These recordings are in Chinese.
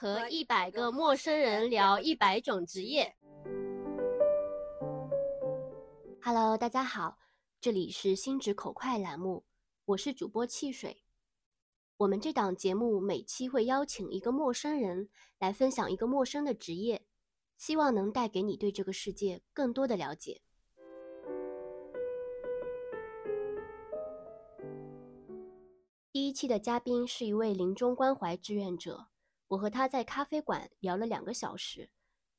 和一百个陌生人聊一百种职业。Hello，大家好，这里是心直口快栏目，我是主播汽水。我们这档节目每期会邀请一个陌生人来分享一个陌生的职业，希望能带给你对这个世界更多的了解。第一期的嘉宾是一位临终关怀志愿者。我和他在咖啡馆聊了两个小时，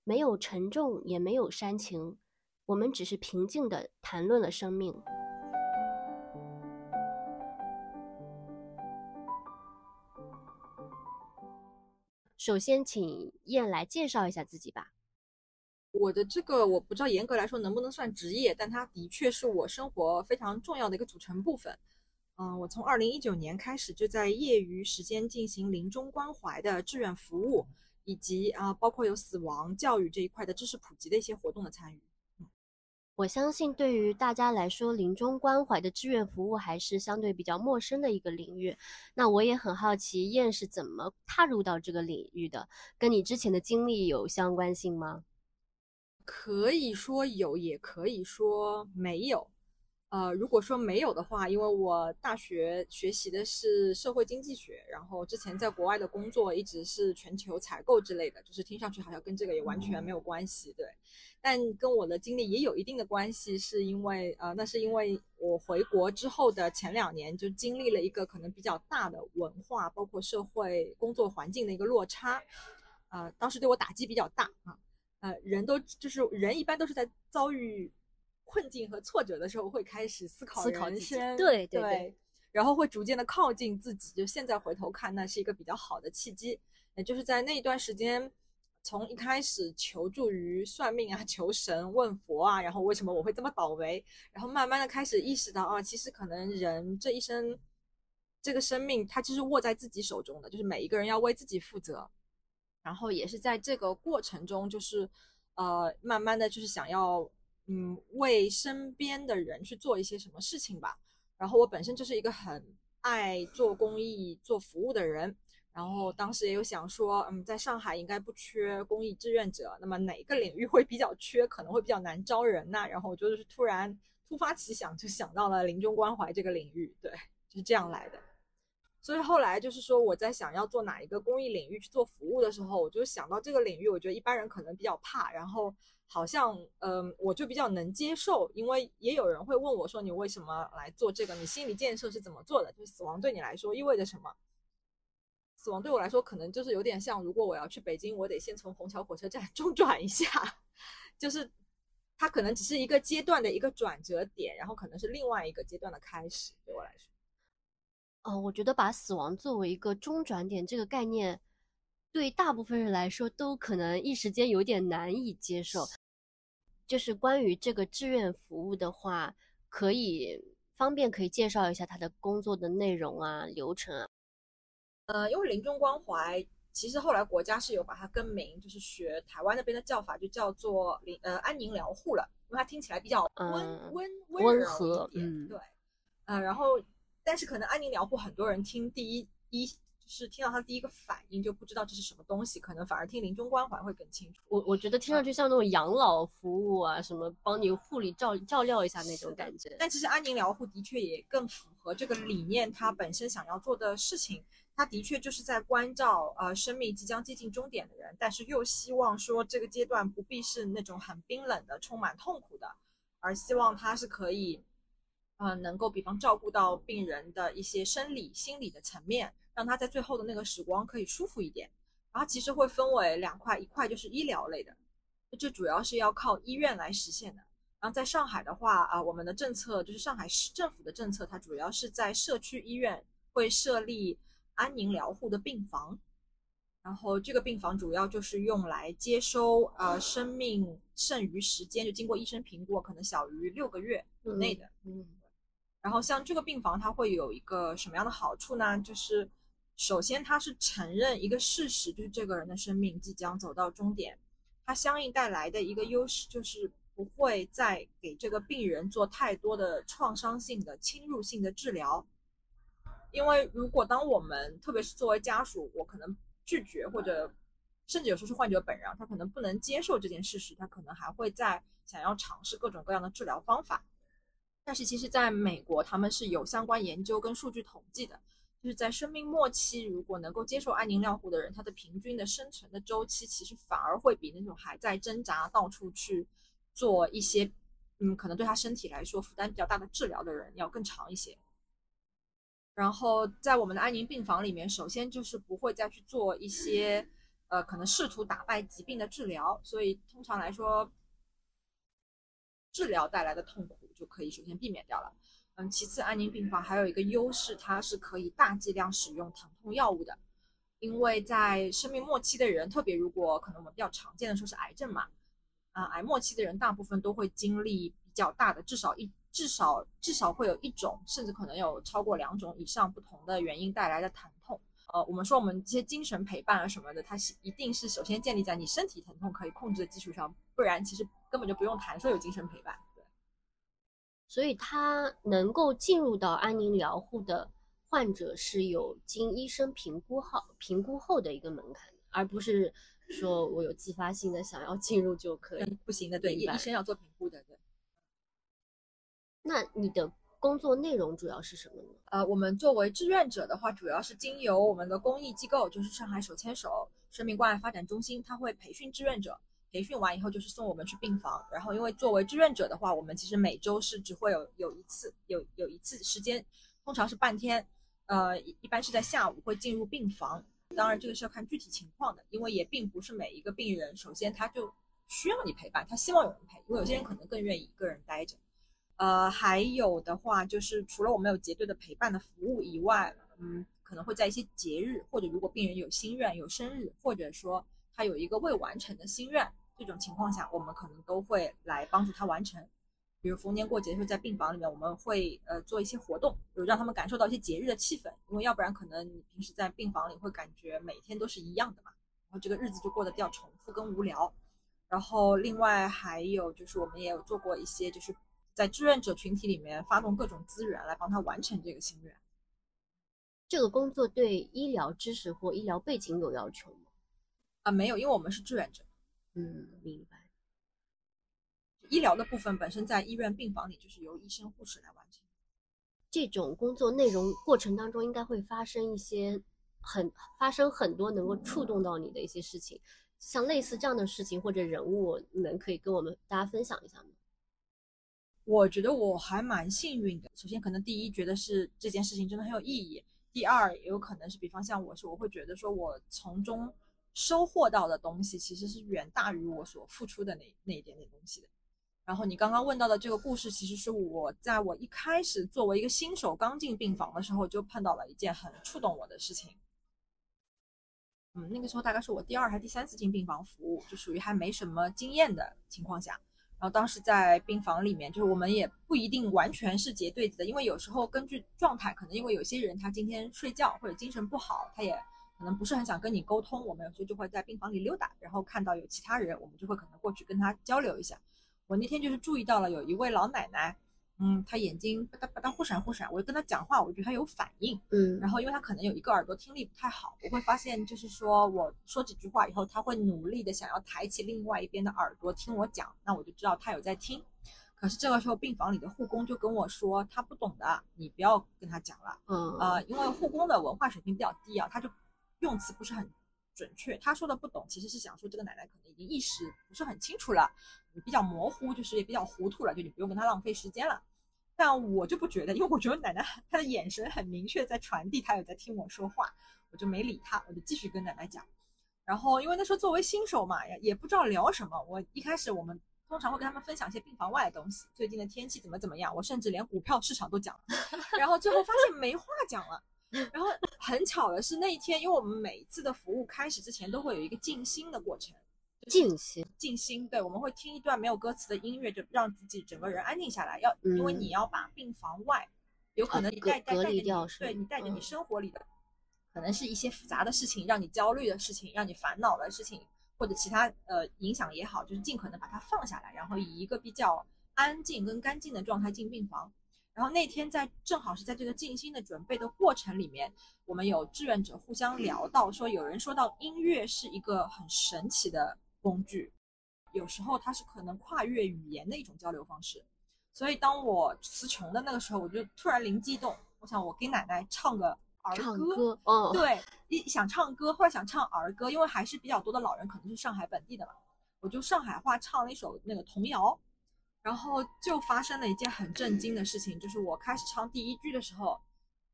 没有沉重，也没有煽情，我们只是平静地谈论了生命。首先，请燕来介绍一下自己吧。我的这个我不知道严格来说能不能算职业，但它的确是我生活非常重要的一个组成部分。嗯，我从二零一九年开始就在业余时间进行临终关怀的志愿服务，以及啊，包括有死亡教育这一块的知识普及的一些活动的参与。我相信对于大家来说，临终关怀的志愿服务还是相对比较陌生的一个领域。那我也很好奇，燕是怎么踏入到这个领域的？跟你之前的经历有相关性吗？可以说有，也可以说没有。呃，如果说没有的话，因为我大学学习的是社会经济学，然后之前在国外的工作一直是全球采购之类的，就是听上去好像跟这个也完全没有关系，对。但跟我的经历也有一定的关系，是因为呃，那是因为我回国之后的前两年就经历了一个可能比较大的文化，包括社会工作环境的一个落差，呃，当时对我打击比较大啊，呃，人都就是人一般都是在遭遇。困境和挫折的时候，会开始思考人生，对对对，然后会逐渐的靠近自己。就现在回头看，那是一个比较好的契机。也就是在那一段时间，从一开始求助于算命啊、求神问佛啊，然后为什么我会这么倒霉，然后慢慢的开始意识到啊，其实可能人这一生，这个生命它其实握在自己手中的，就是每一个人要为自己负责。然后也是在这个过程中，就是呃，慢慢的就是想要。嗯，为身边的人去做一些什么事情吧。然后我本身就是一个很爱做公益、做服务的人。然后当时也有想说，嗯，在上海应该不缺公益志愿者。那么哪个领域会比较缺，可能会比较难招人呢？然后我就是突然突发奇想，就想到了临终关怀这个领域。对，就是这样来的。所以后来就是说，我在想要做哪一个公益领域去做服务的时候，我就想到这个领域，我觉得一般人可能比较怕。然后。好像，嗯，我就比较能接受，因为也有人会问我说：“你为什么来做这个？你心理建设是怎么做的？就是死亡对你来说意味着什么？死亡对我来说，可能就是有点像，如果我要去北京，我得先从虹桥火车站 中转一下，就是它可能只是一个阶段的一个转折点，然后可能是另外一个阶段的开始。对我来说，哦，我觉得把死亡作为一个中转点这个概念，对大部分人来说都可能一时间有点难以接受。就是关于这个志愿服务的话，可以方便可以介绍一下他的工作的内容啊、流程啊。呃，因为临终关怀，其实后来国家是有把它更名，就是学台湾那边的叫法，就叫做临呃安宁疗护了，因为它听起来比较温温温和一点。对，呃，然后但是可能安宁疗护很多人听第一一。是听到他第一个反应就不知道这是什么东西，可能反而听临终关怀会更清楚。我我觉得听上去像那种养老服务啊，什么帮你护理照照料一下那种感觉。但其实安宁疗护的确也更符合这个理念，它本身想要做的事情，它的确就是在关照呃生命即将接近终点的人，但是又希望说这个阶段不必是那种很冰冷的、充满痛苦的，而希望它是可以，呃，能够比方照顾到病人的一些生理、心理的层面。让他在最后的那个时光可以舒服一点，然后其实会分为两块，一块就是医疗类的，这主要是要靠医院来实现的。然后在上海的话，啊，我们的政策就是上海市政府的政策，它主要是在社区医院会设立安宁疗护的病房，然后这个病房主要就是用来接收呃生命剩余时间就经过医生评估可能小于六个月以内的，嗯，然后像这个病房它会有一个什么样的好处呢？就是。首先，他是承认一个事实，就是这个人的生命即将走到终点。它相应带来的一个优势，就是不会再给这个病人做太多的创伤性的侵入性的治疗。因为如果当我们，特别是作为家属，我可能拒绝或者甚至有时候是患者本人，他可能不能接受这件事实，他可能还会在想要尝试各种各样的治疗方法。但是其实，在美国，他们是有相关研究跟数据统计的，就是在生命末期，如果能够接受安宁疗护的人，他的平均的生存的周期，其实反而会比那种还在挣扎、到处去做一些，嗯，可能对他身体来说负担比较大的治疗的人要更长一些。然后在我们的安宁病房里面，首先就是不会再去做一些，呃，可能试图打败疾病的治疗，所以通常来说，治疗带来的痛苦就可以首先避免掉了。嗯，其次，安宁病房还有一个优势，它是可以大剂量使用疼痛药物的，因为在生命末期的人，特别如果可能我们比较常见的说是癌症嘛，啊，癌末期的人大部分都会经历比较大的，至少一。至少至少会有一种，甚至可能有超过两种以上不同的原因带来的疼痛。呃，我们说我们这些精神陪伴啊什么的，它是一定是首先建立在你身体疼痛可以控制的基础上，不然其实根本就不用谈说有精神陪伴。对，所以他能够进入到安宁疗护的患者是有经医生评估后评估后的一个门槛，而不是说我有自发性的想要进入就可以，不行的。对，医生要做评估的。对。那你的工作内容主要是什么呢？呃，我们作为志愿者的话，主要是经由我们的公益机构，就是上海手牵手生命关爱发展中心，他会培训志愿者，培训完以后就是送我们去病房。然后，因为作为志愿者的话，我们其实每周是只会有有一次，有有一次时间，通常是半天，呃，一般是在下午会进入病房。当然，这个是要看具体情况的，因为也并不是每一个病人，首先他就需要你陪伴，他希望有人陪，因为有些人可能更愿意一个人待着。呃，还有的话就是，除了我们有结对的陪伴的服务以外，嗯，可能会在一些节日，或者如果病人有心愿、有生日，或者说他有一个未完成的心愿，这种情况下，我们可能都会来帮助他完成。比如逢年过节的时候，在病房里面，我们会呃做一些活动，就让他们感受到一些节日的气氛，因为要不然可能你平时在病房里会感觉每天都是一样的嘛，然后这个日子就过得比较重复跟无聊。然后另外还有就是，我们也有做过一些就是。在志愿者群体里面发动各种资源来帮他完成这个心愿。这个工作对医疗知识或医疗背景有要求吗？啊，没有，因为我们是志愿者。嗯，明白。医疗的部分本身在医院病房里就是由医生护士来完成。这种工作内容过程当中应该会发生一些很发生很多能够触动到你的一些事情，像类似这样的事情或者人物，能可以跟我们大家分享一下吗？我觉得我还蛮幸运的。首先，可能第一觉得是这件事情真的很有意义；第二，也有可能是比方像我是，我会觉得说我从中收获到的东西其实是远大于我所付出的那那一点点东西的。然后你刚刚问到的这个故事，其实是我在我一开始作为一个新手刚进病房的时候就碰到了一件很触动我的事情。嗯，那个时候大概是我第二还是第三次进病房服务，就属于还没什么经验的情况下。然后当时在病房里面，就是我们也不一定完全是结对子的，因为有时候根据状态，可能因为有些人他今天睡觉或者精神不好，他也可能不是很想跟你沟通，我们有时候就会在病房里溜达，然后看到有其他人，我们就会可能过去跟他交流一下。我那天就是注意到了有一位老奶奶。嗯，她眼睛吧嗒吧嗒忽闪忽闪，我就跟她讲话，我觉得她有反应。嗯，然后因为她可能有一个耳朵听力不太好，我会发现就是说我说几句话以后，她会努力的想要抬起另外一边的耳朵听我讲，那我就知道她有在听。可是这个时候病房里的护工就跟我说，他不懂的，你不要跟他讲了。嗯，呃，因为护工的文化水平比较低啊，他就用词不是很准确。他说的不懂，其实是想说这个奶奶可能已经意识不是很清楚了，比较模糊，就是也比较糊涂了，就你不用跟他浪费时间了。但我就不觉得，因为我觉得奶奶她的眼神很明确，在传递她有在听我说话，我就没理她，我就继续跟奶奶讲。然后因为那时候作为新手嘛，也也不知道聊什么。我一开始我们通常会跟他们分享一些病房外的东西，最近的天气怎么怎么样，我甚至连股票市场都讲了。然后最后发现没话讲了。然后很巧的是那一天，因为我们每一次的服务开始之前都会有一个静心的过程。静心，静心，对，我们会听一段没有歌词的音乐，就让自己整个人安静下来。要，因为你要把病房外有可能你带带带着你，对你带着你生活里的，可能是一些复杂的事情，让你焦虑的事情，让你烦恼的事情，或者其他呃影响也好，就是尽可能把它放下来，然后以一个比较安静跟干净的状态进病房。然后那天在正好是在这个静心的准备的过程里面，我们有志愿者互相聊到说，有人说到音乐是一个很神奇的工具，有时候它是可能跨越语言的一种交流方式。所以当我词穷的那个时候，我就突然灵机一动，我想我给奶奶唱个儿唱歌。歌，哦，对，一想唱歌，或者想唱儿歌，因为还是比较多的老人可能是上海本地的嘛，我就上海话唱了一首那个童谣，然后就发生了一件很震惊的事情，就是我开始唱第一句的时候，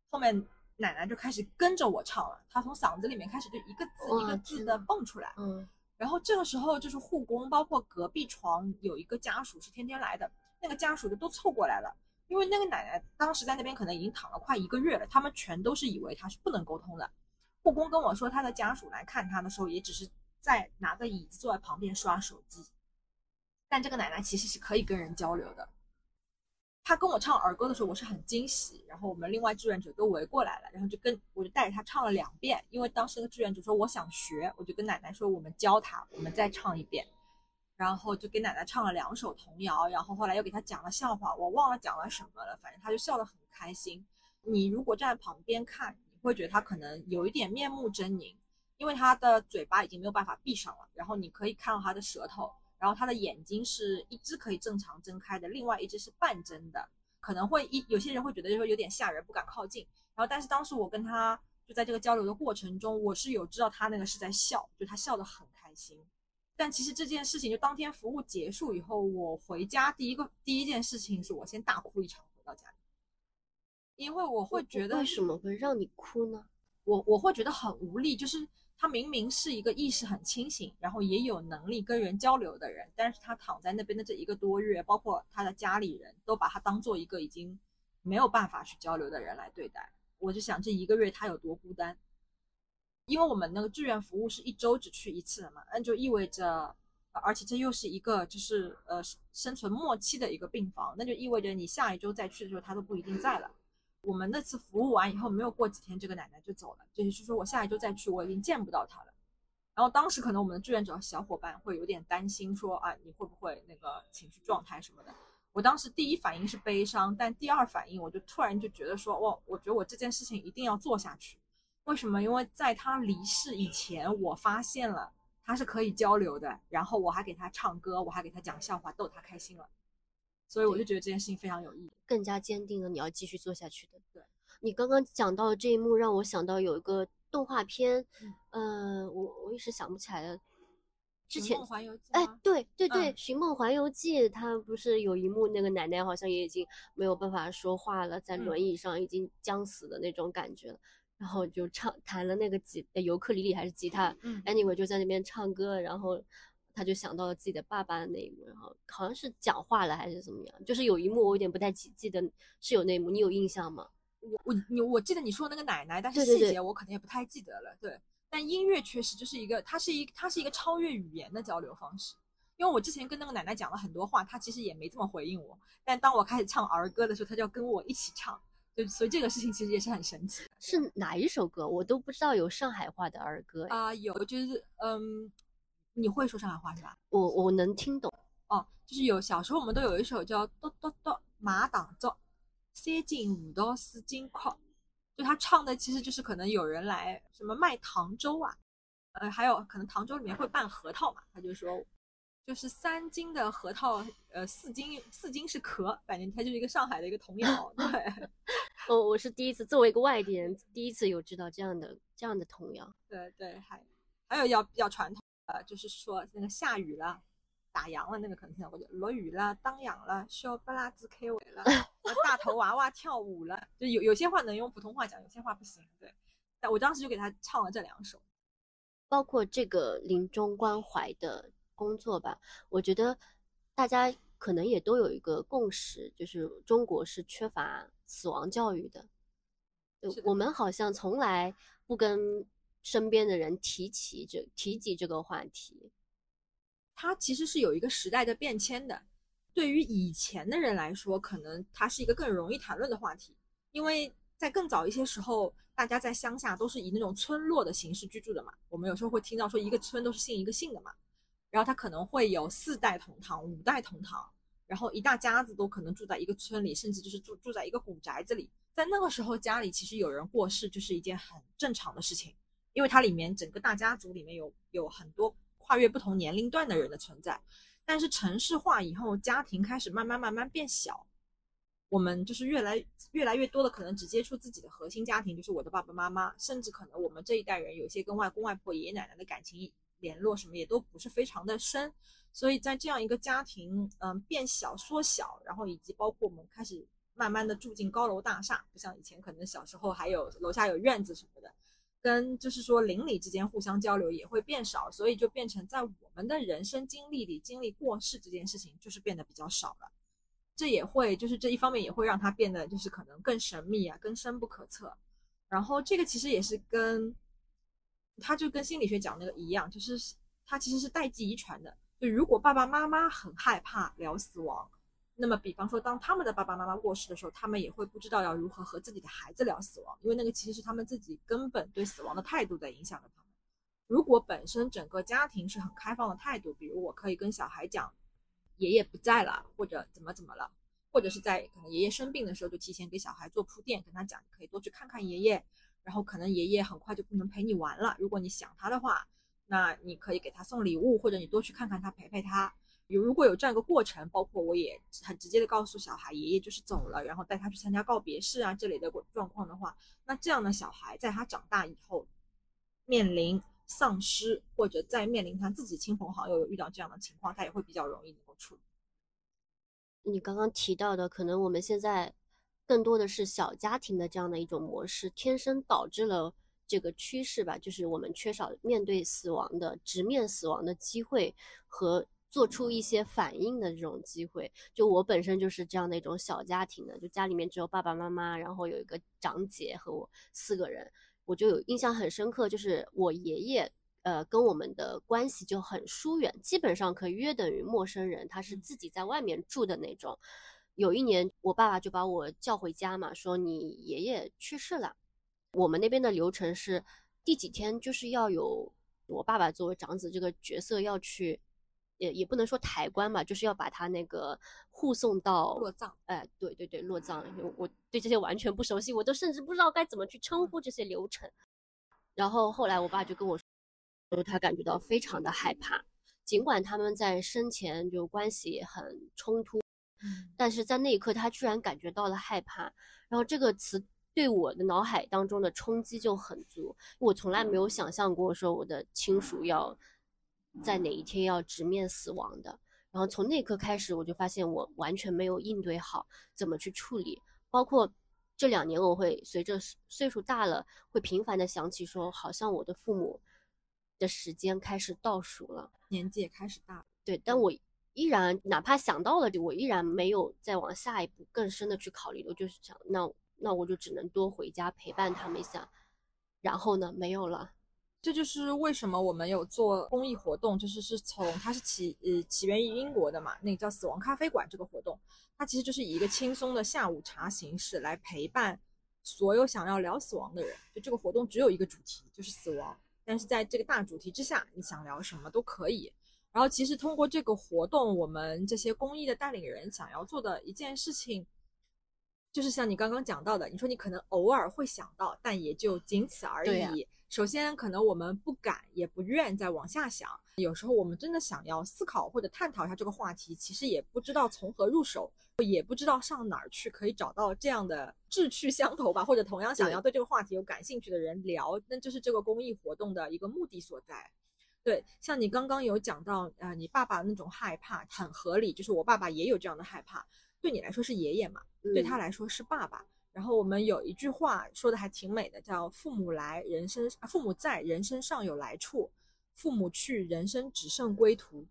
后面奶奶就开始跟着我唱了，她从嗓子里面开始就一个字一个字的蹦出来，嗯，然后这个时候就是护工，包括隔壁床有一个家属是天天来的，那个家属就都凑过来了，因为那个奶奶当时在那边可能已经躺了快一个月了，他们全都是以为她是不能沟通的。护工跟我说，他的家属来看他的时候，也只是在拿个椅子坐在旁边刷手机，但这个奶奶其实是可以跟人交流的。他跟我唱儿歌的时候，我是很惊喜，然后我们另外志愿者都围过来了，然后就跟我就带着他唱了两遍，因为当时那个志愿者说我想学，我就跟奶奶说我们教他，我们再唱一遍，然后就给奶奶唱了两首童谣，然后后来又给他讲了笑话，我忘了讲了什么了，反正他就笑得很开心。你如果站在旁边看，你会觉得他可能有一点面目狰狞，因为他的嘴巴已经没有办法闭上了，然后你可以看到他的舌头，然后他的眼睛是一只可以正常睁开的，另外一只是半睁的，可能会一有些人会觉得就是有点吓人，不敢靠近。然后但是当时我跟他就在这个交流的过程中，我是有知道他那个是在笑，就他笑得很开心。但其实这件事情就当天服务结束以后，我回家第一个第一件事情是我先大哭一场回到家里，因为我会觉得为什么会让你哭呢？我我会觉得很无力，就是他明明是一个意识很清醒，然后也有能力跟人交流的人，但是他躺在那边的这一个多月，包括他的家里人都把他当做一个已经没有办法去交流的人来对待。我就想这一个月他有多孤单，因为我们那个志愿服务是一周只去一次的嘛，那就意味着，而且这又是一个就是呃生存末期的一个病房，那就意味着你下一周再去的时候他都不一定在了。我们那次服务完以后，没有过几天，这个奶奶就走了。就是说我下一周再去，我已经见不到她了。然后当时可能我们的志愿者小伙伴会有点担心，说啊，你会不会那个情绪状态什么的？我当时第一反应是悲伤，但第二反应我就突然就觉得说，哇，我觉得我这件事情一定要做下去。为什么？因为在他离世以前，我发现了他是可以交流的，然后我还给他唱歌，我还给他讲笑话，逗他开心了。所以我就觉得这件事情非常有意义。更加坚定了你要继续做下去的。对，你刚刚讲到的这一幕，让我想到有一个动画片，嗯呃，我我一时想不起来了。之前梦环游记哎，对对对，嗯寻梦环游记》它不是有一幕，那个奶奶好像也已经没有办法说话了，在嗯轮椅上已经将死的那种感觉了，然后就唱弹了那个吉呃尤克里里还是吉他嗯，anyway 就在那边唱歌，然后他就想到了自己的爸爸的那一幕，然后好像是讲话了还是怎么样，就是有一幕我有点不太记记得是有那一幕，你有印象吗？我我你我记得你说的那个奶奶，但是细节我可能也不太记得了。对，但音乐确实就是一个，它是一它是一个超越语言的交流方式。因为我之前跟那个奶奶讲了很多话，她其实也没这么回应我。但当我开始唱儿歌的时候，她就要跟我一起唱，就所以这个事情其实也是很神奇的。是哪一首歌？我都不知道有上海话的儿歌，哎啊、有就是嗯，你会说上海话是吧？我我能听懂。哦，就是有小时候我们都有一首叫“哆哆哆马党奏，三进五到四进靠”，就他唱的其实就是可能有人来什么卖糖粥啊，呃，还有可能糖粥里面会拌核桃嘛，他就说就是三斤的核桃，呃，四斤四斤是壳，反正它就是一个上海的一个童谣，对 哦，我是第一次作为一个外地人，第一次有知道这样的这样的童谣。对对，还还有要比较传统的，就是说那个下雨了。打烊了，那个可能听到过，就落雨了，当阳了，小不拉子开会了，大头娃娃跳舞了，就有有些话能用普通话讲，有些话不行。对，但我当时就给他唱了这两首。包括这个临终关怀的工作吧，我觉得大家可能也都有一个共识，就是中国是缺乏死亡教育的我们好像从来不跟身边的人提起这提及这个话题。它其实是有一个时代的变迁的。对于以前的人来说，可能它是一个更容易谈论的话题，因为在更早一些时候，大家在乡下都是以那种村落的形式居住的嘛。我们有时候会听到说一个村都是姓一个姓的嘛，然后他可能会有四代同堂、五代同堂，然后一大家子都可能住在一个村里，甚至就是住住在一个古宅子里。在那个时候，家里其实有人过世就是一件很正常的事情，因为它里面整个大家族里面有有很多跨越不同年龄段的人的存在。但是城市化以后，家庭开始慢慢慢慢变小，我们就是越来越来越多的可能只接触自己的核心家庭，就是我的爸爸妈妈，甚至可能我们这一代人有些跟外公外婆、爷爷奶奶的感情联络什么也都不是非常的深。所以在这样一个家庭，嗯，变小、缩小，然后以及包括我们开始。慢慢的住进高楼大厦，不像以前可能小时候还有楼下有院子什么的，跟就是说邻里之间互相交流也会变少，所以就变成在我们的人生经历里经历过世这件事情就是变得比较少了。这也会就是这一方面也会让它变得就是可能更神秘啊，更深不可测。然后这个其实也是跟，他就跟心理学讲那个一样，就是它其实是代际遗传的。就如果爸爸妈妈很害怕聊死亡。那么，比方说，当他们的爸爸妈妈过世的时候，他们也会不知道要如何和自己的孩子聊死亡，因为那个其实是他们自己根本对死亡的态度在影响着他们。如果本身整个家庭是很开放的态度，比如我可以跟小孩讲，爷爷不在了，或者怎么怎么了，或者是在可能爷爷生病的时候，就提前给小孩做铺垫，跟他讲，可以多去看看爷爷，然后可能爷爷很快就不能陪你玩了，如果你想他的话，那你可以给他送礼物，或者你多去看看他，陪陪他。有如果有这样一个过程，包括我也很直接的告诉小孩，爷爷就是走了，然后带他去参加告别式啊这类的状况的话，那这样的小孩在他长大以后，面临丧失或者在面临他自己亲朋好友有遇到这样的情况，他也会比较容易能够处理。你刚刚提到的，可能我们现在更多的是小家庭的这样的一种模式，天生导致了这个趋势吧，就是我们缺少面对死亡的直面死亡的机会和。做出一些反应的这种机会，就我本身就是这样的一种小家庭的，就家里面只有爸爸妈妈，然后有一个长姐和我四个人，我就有印象很深刻，就是我爷爷，呃，跟我们的关系就很疏远，基本上可以约等于陌生人，他是自己在外面住的那种。有一年，我爸爸就把我叫回家嘛，说你爷爷去世了，我们那边的流程是第几天就是要有我爸爸作为长子这个角色要去。也也不能说抬棺吧，就是要把他那个护送到落葬。哎，对对对，落葬。我对这些完全不熟悉，我都甚至不知道该怎么去称呼这些流程。然后后来我爸就跟我说，他感觉到非常的害怕，尽管他们在生前就关系很冲突，但是在那一刻他居然感觉到了害怕。然后这个词对我的脑海当中的冲击就很足，我从来没有想象过说我的亲属要。在哪一天要直面死亡的，然后从那刻开始，我就发现我完全没有应对好怎么去处理。包括这两年，我会随着岁数大了，会频繁的想起说，好像我的父母的时间开始倒数了，年纪也开始大。对，但我依然哪怕想到了，我依然没有再往下一步更深的去考虑。我就是想，那那我就只能多回家陪伴他们一下。然后呢，没有了。这就是为什么我们有做公益活动，就是是从它是起呃起源于英国的嘛，那个叫死亡咖啡馆这个活动，它其实就是以一个轻松的下午茶形式来陪伴所有想要聊死亡的人。就这个活动只有一个主题，就是死亡，但是在这个大主题之下，你想聊什么都可以。然后其实通过这个活动，我们这些公益的带领人想要做的一件事情，就是像你刚刚讲到的，你说你可能偶尔会想到，但也就仅此而已。首先，可能我们不敢也不愿再往下想。有时候我们真的想要思考或者探讨一下这个话题，其实也不知道从何入手，也不知道上哪儿去可以找到这样的志趣相投吧，或者同样想要对这个话题有感兴趣的人聊。那就是这个公益活动的一个目的所在。对，像你刚刚有讲到，呃，你爸爸那种害怕很合理，就是我爸爸也有这样的害怕。对你来说是爷爷嘛？对他来说是爸爸。然后我们有一句话说的还挺美的，叫“父母来，人生父母在，人生尚有来处；父母去，人生只剩归途。”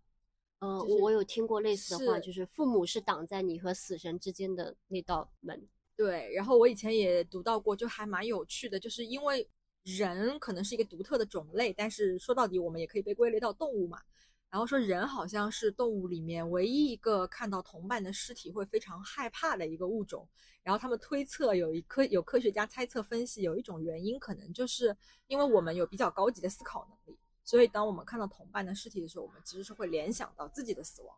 嗯，我我有听过类似的话，就是父母是挡在你和死神之间的那道门。对，然后我以前也读到过，就还蛮有趣的，就是因为人可能是一个独特的种类，但是说到底，我们也可以被归类到动物嘛。然后说人好像是动物里面唯一一个看到同伴的尸体会非常害怕的一个物种。然后他们推测有一科有科学家猜测分析有一种原因，可能就是因为我们有比较高级的思考能力，所以当我们看到同伴的尸体的时候，我们其实是会联想到自己的死亡。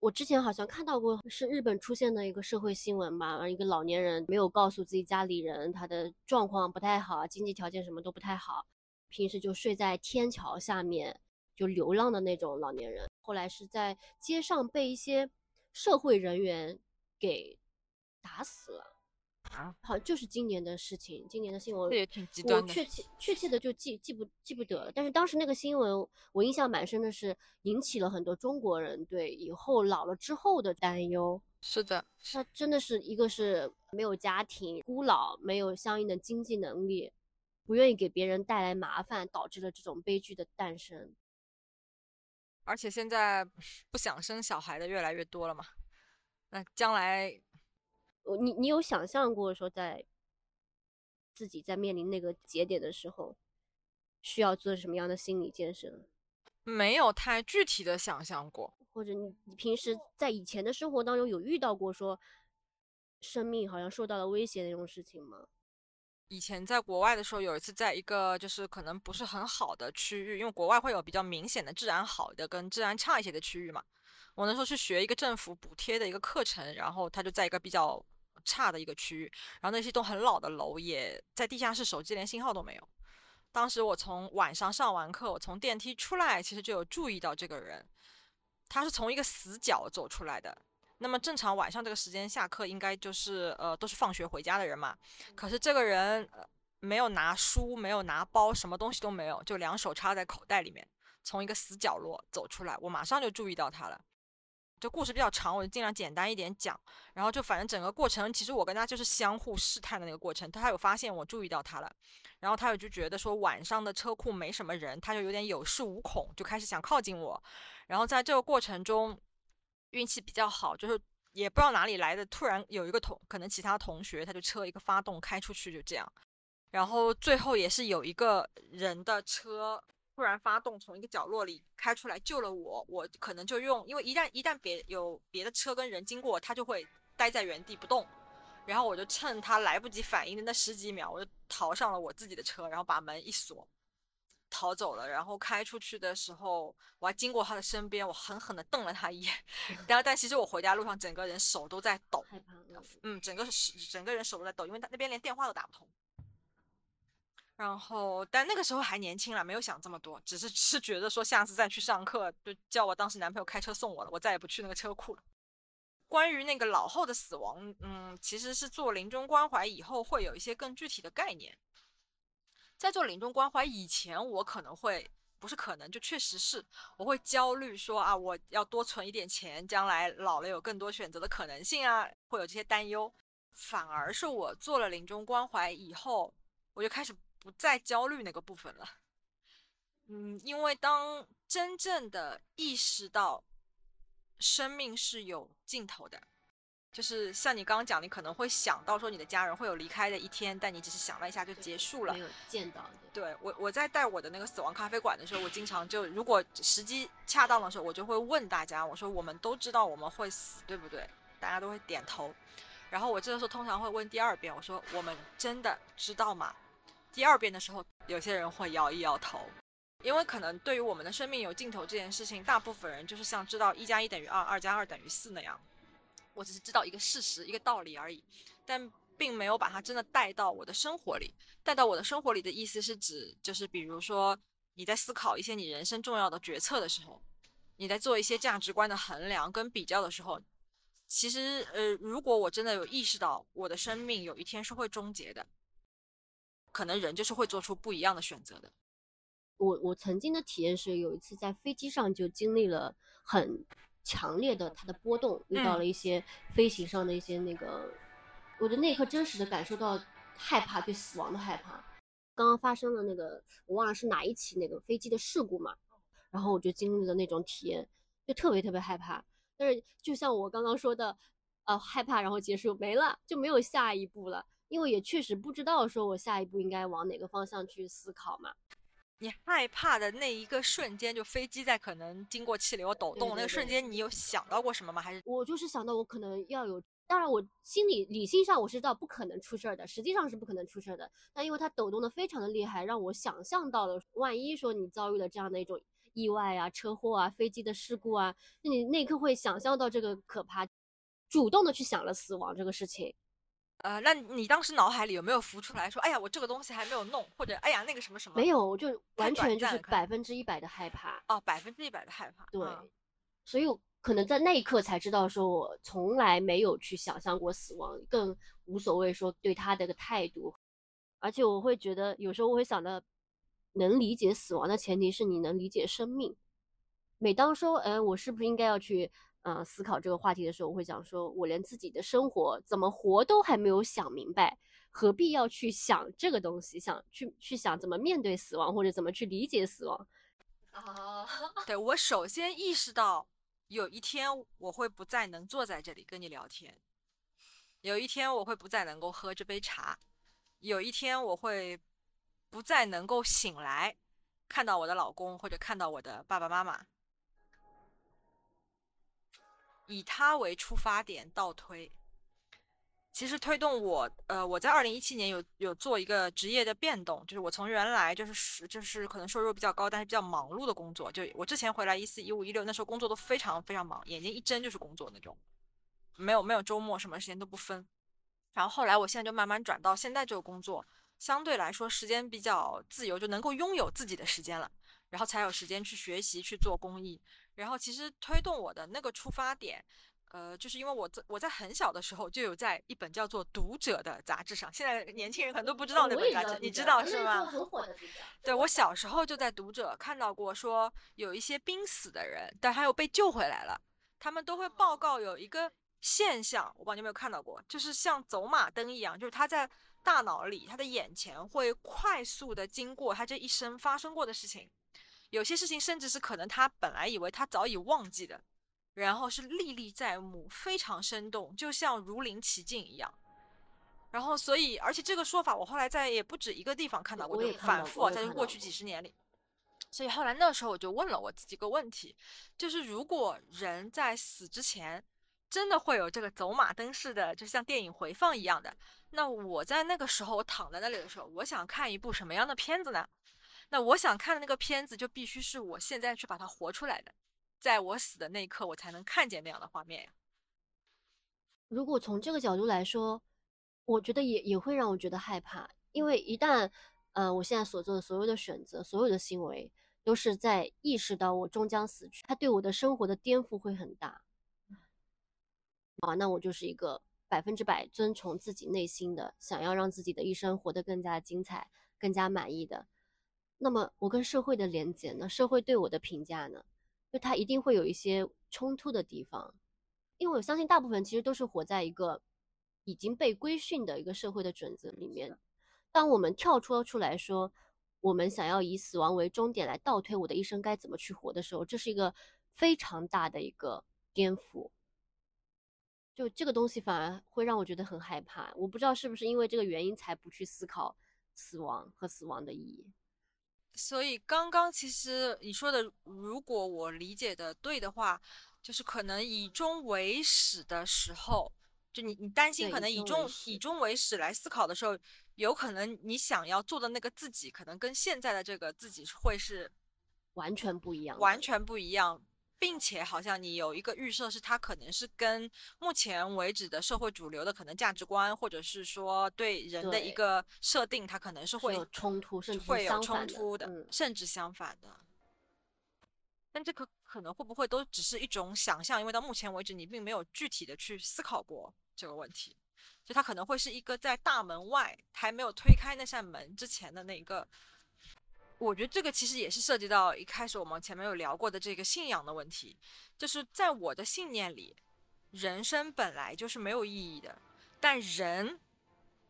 我之前好像看到过，是日本出现的一个社会新闻吧，一个老年人没有告诉自己家里人他的状况不太好，经济条件什么都不太好，平时就睡在天桥下面就流浪的那种老年人，后来是在街上被一些社会人员给打死了。啊，好就是今年的事情，今年的新闻，这也挺极我端的。确切确切的就记记不记不得了。但是当时那个新闻，我印象蛮深的是，引起了很多中国人对以后老了之后的担忧。是的，他真的是一个是没有家庭、孤老，没有相应的经济能力，不愿意给别人带来麻烦，导致了这种悲剧的诞生。而且现在不想生小孩的越来越多了嘛。那将来我你你有想象过说在自己在面临那个节点的时候，需要做什么样的心理建设？没有太具体的想象过。或者你你平时在以前的生活当中有遇到过说生命好像受到了威胁的那种事情吗？以前在国外的时候，有一次在一个就是可能不是很好的区域，因为国外会有比较明显的治安好的跟治安差一些的区域嘛。我那时候去学一个政府补贴的一个课程，然后他就在一个比较差的一个区域，然后那是一栋很老的楼，也在地下室，手机连信号都没有。当时我从晚上上完课，我从电梯出来，其实就有注意到这个人，他是从一个死角走出来的。那么正常晚上这个时间下课应该就是呃都是放学回家的人嘛，可是这个人呃没有拿书，没有拿包，什么东西都没有，就两手插在口袋里面，从一个死角落走出来，我马上就注意到他了。这故事比较长，我就尽量简单一点讲。然后就反正整个过程，其实我跟他就是相互试探的那个过程。他有发现我注意到他了，然后他有就觉得说晚上的车库没什么人，他就有点有恃无恐，就开始想靠近我。然后在这个过程中，运气比较好，就是也不知道哪里来的，突然有一个同可能其他同学他就车一个发动开出去，就这样。然后最后也是有一个人的车。突然发动，从一个角落里开出来救了我。我可能就用，因为一旦一旦别有别的车跟人经过，他就会待在原地不动。然后我就趁他来不及反应的那十几秒，我就逃上了我自己的车，然后把门一锁，逃走了。然后开出去的时候，我还经过他的身边，我狠狠地瞪了他一眼。然后，但其实我回家路上整个人手都在抖，害怕。嗯，整个是整个人手都在抖，因为他那边连电话都打不通。然后，但那个时候还年轻了，没有想这么多，只是只是觉得说下次再去上课，就叫我当时男朋友开车送我了，我再也不去那个车库了。关于那个老后的死亡，嗯，其实是做临终关怀以后会有一些更具体的概念。在做临终关怀以前，我可能会不是可能，就确实是我会焦虑说啊，我要多存一点钱，将来老了有更多选择的可能性啊，会有这些担忧。反而是我做了临终关怀以后，我就开始。不再焦虑那个部分了，嗯，因为当真正的意识到生命是有尽头的，就是像你刚刚讲，你可能会想到说你的家人会有离开的一天，但你只是想了一下就结束了，没有见到。对我，我在带我的那个死亡咖啡馆的时候，我经常就如果时机恰当的时候，我就会问大家，我说我们都知道我们会死，对不对？大家都会点头。然后我这个时候通常会问第二遍，我说我们真的知道吗？第二遍的时候，有些人会摇一摇头，因为可能对于我们的生命有尽头这件事情，大部分人就是像知道一加一等于二，二加二等于四那样。我只是知道一个事实、一个道理而已，但并没有把它真的带到我的生活里。带到我的生活里的意思是指，就是比如说你在思考一些你人生重要的决策的时候，你在做一些价值观的衡量跟比较的时候，其实呃，如果我真的有意识到我的生命有一天是会终结的。可能人就是会做出不一样的选择的。我我曾经的体验是，有一次在飞机上就经历了很强烈的它的波动，遇到了一些飞行上的一些那个，我的那一刻真实的感受到害怕，对死亡的害怕。刚刚发生了那个，我忘了是哪一起那个飞机的事故嘛，然后我就经历了那种体验，就特别特别害怕。但是就像我刚刚说的，呃，害怕然后结束没了，就没有下一步了。因为也确实不知道，说我下一步应该往哪个方向去思考嘛。你害怕的那一个瞬间，就飞机在可能经过气流抖动那个瞬间，你有想到过什么吗？还是我就是想到我可能要有，当然我心里理性上我是知道不可能出事儿的，实际上是不可能出事儿的。但因为它抖动的非常的厉害，让我想象到了，万一说你遭遇了这样的一种意外啊、车祸啊、飞机的事故啊，那你那一刻会想象到这个可怕，主动的去想了死亡这个事情。呃，那你当时脑海里有没有浮出来说，哎呀，我这个东西还没有弄，或者哎呀那个什么什么？没有，我就完全就是百分之一百的害怕。哦，百分之一百的害怕。对，嗯所以我可能在那一刻才知道，说我从来没有去想象过死亡，更无所谓说对他的一个态度。而且我会觉得，有时候我会想到，能理解死亡的前提是你能理解生命。每当说，嗯，我是不是应该要去，呃，思考这个话题的时候，我会想说，我连自己的生活怎么活都还没有想明白，何必要去想这个东西，想去去想怎么面对死亡，或者怎么去理解死亡？啊，对我首先意识到，有一天我会不再能坐在这里跟你聊天，有一天我会不再能够喝这杯茶，有一天我会不再能够醒来，看到我的老公或者看到我的爸爸妈妈，以他为出发点倒推。其实推动我，呃，我在二零一七年有有做一个职业的变动，就是我从原来就是是就是可能收入比较高，但是比较忙碌的工作，就我之前回来一四一五一六那时候工作都非常非常忙，眼睛一睁就是工作那种，没有没有周末什么时间都不分。然后后来我现在就慢慢转到现在这个工作，相对来说时间比较自由，就能够拥有自己的时间了，然后才有时间去学习去做公益。然后其实推动我的那个出发点。呃，就是因为我在我在很小的时候就有在一本叫做《读者》的杂志上，现在年轻人可能都不知道那本杂志，你知道是吗？很火的读者。对我小时候就在《读者》看到过，说有一些濒死的人，但还有被救回来了，他们都会报告有一个现象，我不知道你有没有看到过，就是像走马灯一样，就是他在大脑里，他的眼前会快速的经过他这一生发生过的事情，有些事情甚至是可能他本来以为他早已忘记的。然后是历历在目，非常生动，就像如临其境一样。然后，所以，而且这个说法我后来在也不止一个地方看到过，反复啊，在过去几十年里。所以后来那时候我就问了我自己一个问题，就是如果人在死之前真的会有这个走马灯似的，就像电影回放一样的，那我在那个时候我躺在那里的时候，我想看一部什么样的片子呢？那我想看的那个片子就必须是我现在去把它活出来的。在我死的那一刻，我才能看见那样的画面呀。如果从这个角度来说，我觉得也也会让我觉得害怕，因为一旦，呃，我现在所做的所有的选择、所有的行为，都是在意识到我终将死去，它对我的生活的颠覆会很大。啊，那我就是一个百分之百遵从自己内心的，想要让自己的一生活得更加精彩、更加满意的。那么我跟社会的连接呢？社会对我的评价呢？就它一定会有一些冲突的地方，因为我相信大部分其实都是活在一个已经被规训的一个社会的准则里面。当我们跳脱出来说，我们想要以死亡为终点来倒推我的一生该怎么去活的时候，这是一个非常大的一个颠覆。就这个东西反而会让我觉得很害怕。我不知道是不是因为这个原因才不去思考死亡和死亡的意义。所以刚刚其实你说的，如果我理解的对的话，就是可能以终为始的时候，就你你担心可能以终以终为始来思考的时候，有可能你想要做的那个自己，可能跟现在的这个自己会是完全不一样，完全不一样，并且好像你有一个预设，是它可能是跟目前为止的社会主流的可能价值观，或者是说对人的一个设定，它可能是会是有冲突，甚至是会有冲突的，嗯，甚至相反的。但这个可能会不会都只是一种想象？因为到目前为止，你并没有具体的去思考过这个问题，就它可能会是一个在大门外还没有推开那扇门之前的那一个。我觉得这个其实也是涉及到一开始我们前面有聊过的这个信仰的问题，就是在我的信念里，人生本来就是没有意义的，但人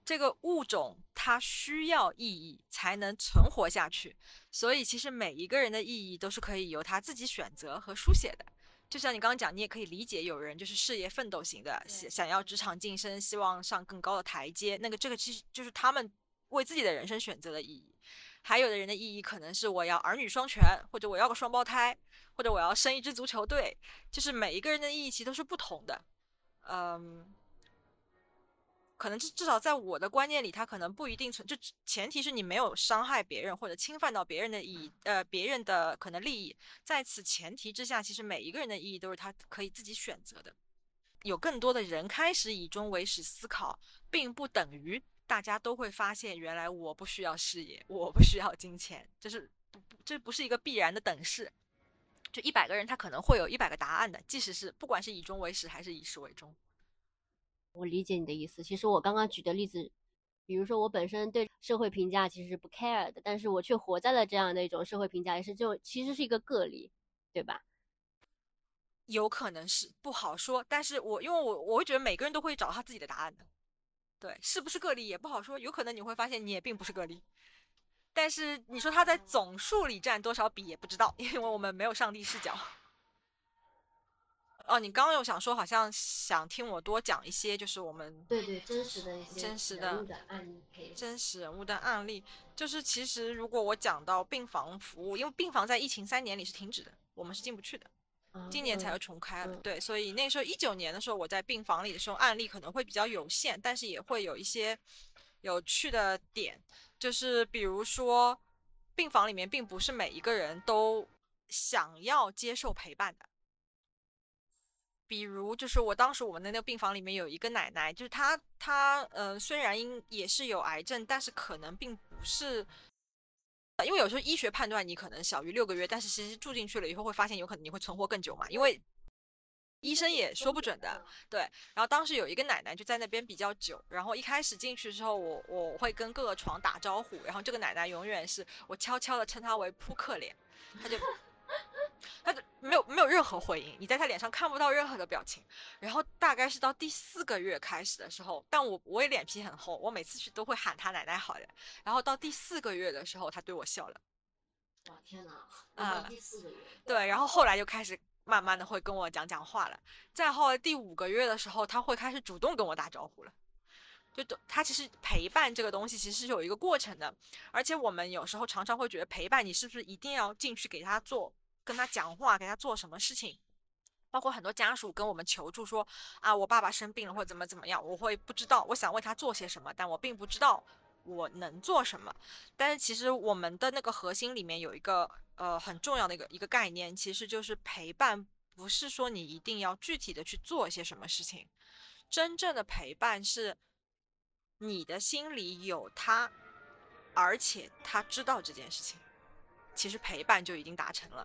这个物种它需要意义才能存活下去，所以其实每一个人的意义都是可以由他自己选择和书写的。就像你刚刚讲，你也可以理解有人就是事业奋斗型的，想想要职场晋升，希望上更高的台阶，那个这个其实就是他们为自己的人生选择的意义。还有的人的意义可能是我要儿女双全，或者我要个双胞胎，或者我要生一支足球队，就是每一个人的意义其实都是不同的。嗯，可能至至少在我的观念里，它可能不一定存，就前提是你没有伤害别人或者侵犯到别人的意，呃，别人的可能利益。在此前提之下，其实每一个人的意义都是他可以自己选择的。有更多的人开始以终为始思考，并不等于大家都会发现，原来我不需要事业，我不需要金钱，这是不，这不是一个必然的等式。就一百个人，他可能会有一百个答案的，即使是不管是以终为始还是以始为终。我理解你的意思。其实我刚刚举的例子，比如说我本身对社会评价其实是不 care 的，但是我却活在了这样的一种社会评价，也是这种其实是一个个例，对吧？有可能是不好说，但是我因为我我会觉得每个人都会找他自己的答案的，对，是不是个例也不好说，有可能你会发现你也并不是个例，但是你说他在总数里占多少比也不知道，因为我们没有上帝视角。哦，你刚刚有想说，好像想听我多讲一些，就是我们对对真实的一些真实的案例，真实人物的案例，就是其实如果我讲到病房服务，因为病房在疫情三年里是停止的，我们是进不去的，今年才又重开了。对，所以那时候一九年的时候，我在病房里的时候，案例可能会比较有限，但是也会有一些有趣的点，就是比如说病房里面并不是每一个人都想要接受陪伴的。比如，就是我当时我们的那个病房里面有一个奶奶，就是她，她，呃，虽然因也是有癌症，但是可能并不是，因为有时候医学判断你可能小于六个月，但是其实住进去了以后会发现有可能你会存活更久嘛，因为医生也说不准的。对，然后当时有一个奶奶就在那边比较久，然后一开始进去之后，我我会跟各个床打招呼，然后这个奶奶永远是我悄悄的称她为扑克脸，她就。他就没有没有任何回应，你在他脸上看不到任何的表情。然后大概是到第四个月开始的时候，但我我也脸皮很厚，我每次去都会喊他奶奶好的。然后到第四个月的时候，他对我笑了。哇天哪！啊，第四个月。对，然后后来就开始慢慢的会跟我讲讲话了。再后来第五个月的时候，他会开始主动跟我打招呼了。就他其实陪伴这个东西其实是有一个过程的，而且我们有时候常常会觉得陪伴你是不是一定要进去给他做。跟他讲话，给他做什么事情，包括很多家属跟我们求助说啊，我爸爸生病了或者怎么怎么样，我会不知道，我想为他做些什么，但我并不知道我能做什么。但是其实我们的那个核心里面有一个呃很重要的一个一个概念，其实就是陪伴，不是说你一定要具体的去做一些什么事情，真正的陪伴是你的心里有他，而且他知道这件事情，其实陪伴就已经达成了。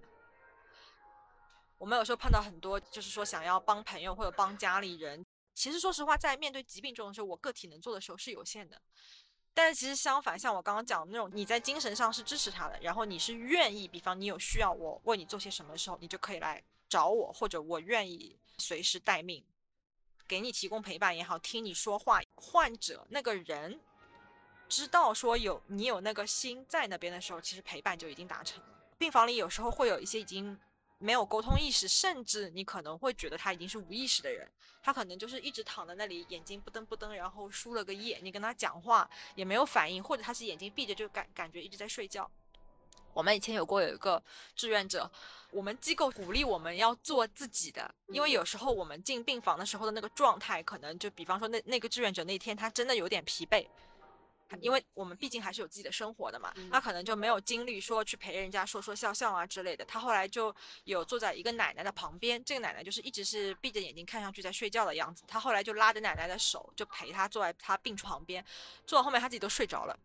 我们有时候碰到很多，就是说想要帮朋友或者帮家里人。其实说实话，在面对疾病这种时候，我个体能做的时候是有限的。但是其实相反，像我刚刚讲的那种，你在精神上是支持他的，然后你是愿意，比方你有需要我为你做些什么的时候，你就可以来找我，或者我愿意随时待命，给你提供陪伴也好，听你说话。患者那个人知道说有你有那个心在那边的时候，其实陪伴就已经达成了。病房里有时候会有一些已经。没有沟通意识，甚至你可能会觉得他已经是无意识的人，他可能就是一直躺在那里，眼睛不瞪不瞪，然后输了个液，你跟他讲话也没有反应，或者他是眼睛闭着就感感觉一直在睡觉。我们以前有过有一个志愿者，我们机构鼓励我们要做自己的，因为有时候我们进病房的时候的那个状态，可能就比方说那那个志愿者那天他真的有点疲惫。因为我们毕竟还是有自己的生活的嘛，他可能就没有精力说去陪人家说说笑笑啊之类的。他后来就有坐在一个奶奶的旁边，这个奶奶就是一直是闭着眼睛，看上去在睡觉的样子。他后来就拉着奶奶的手，就陪她坐在她病床旁边，坐到后面他自己都睡着了。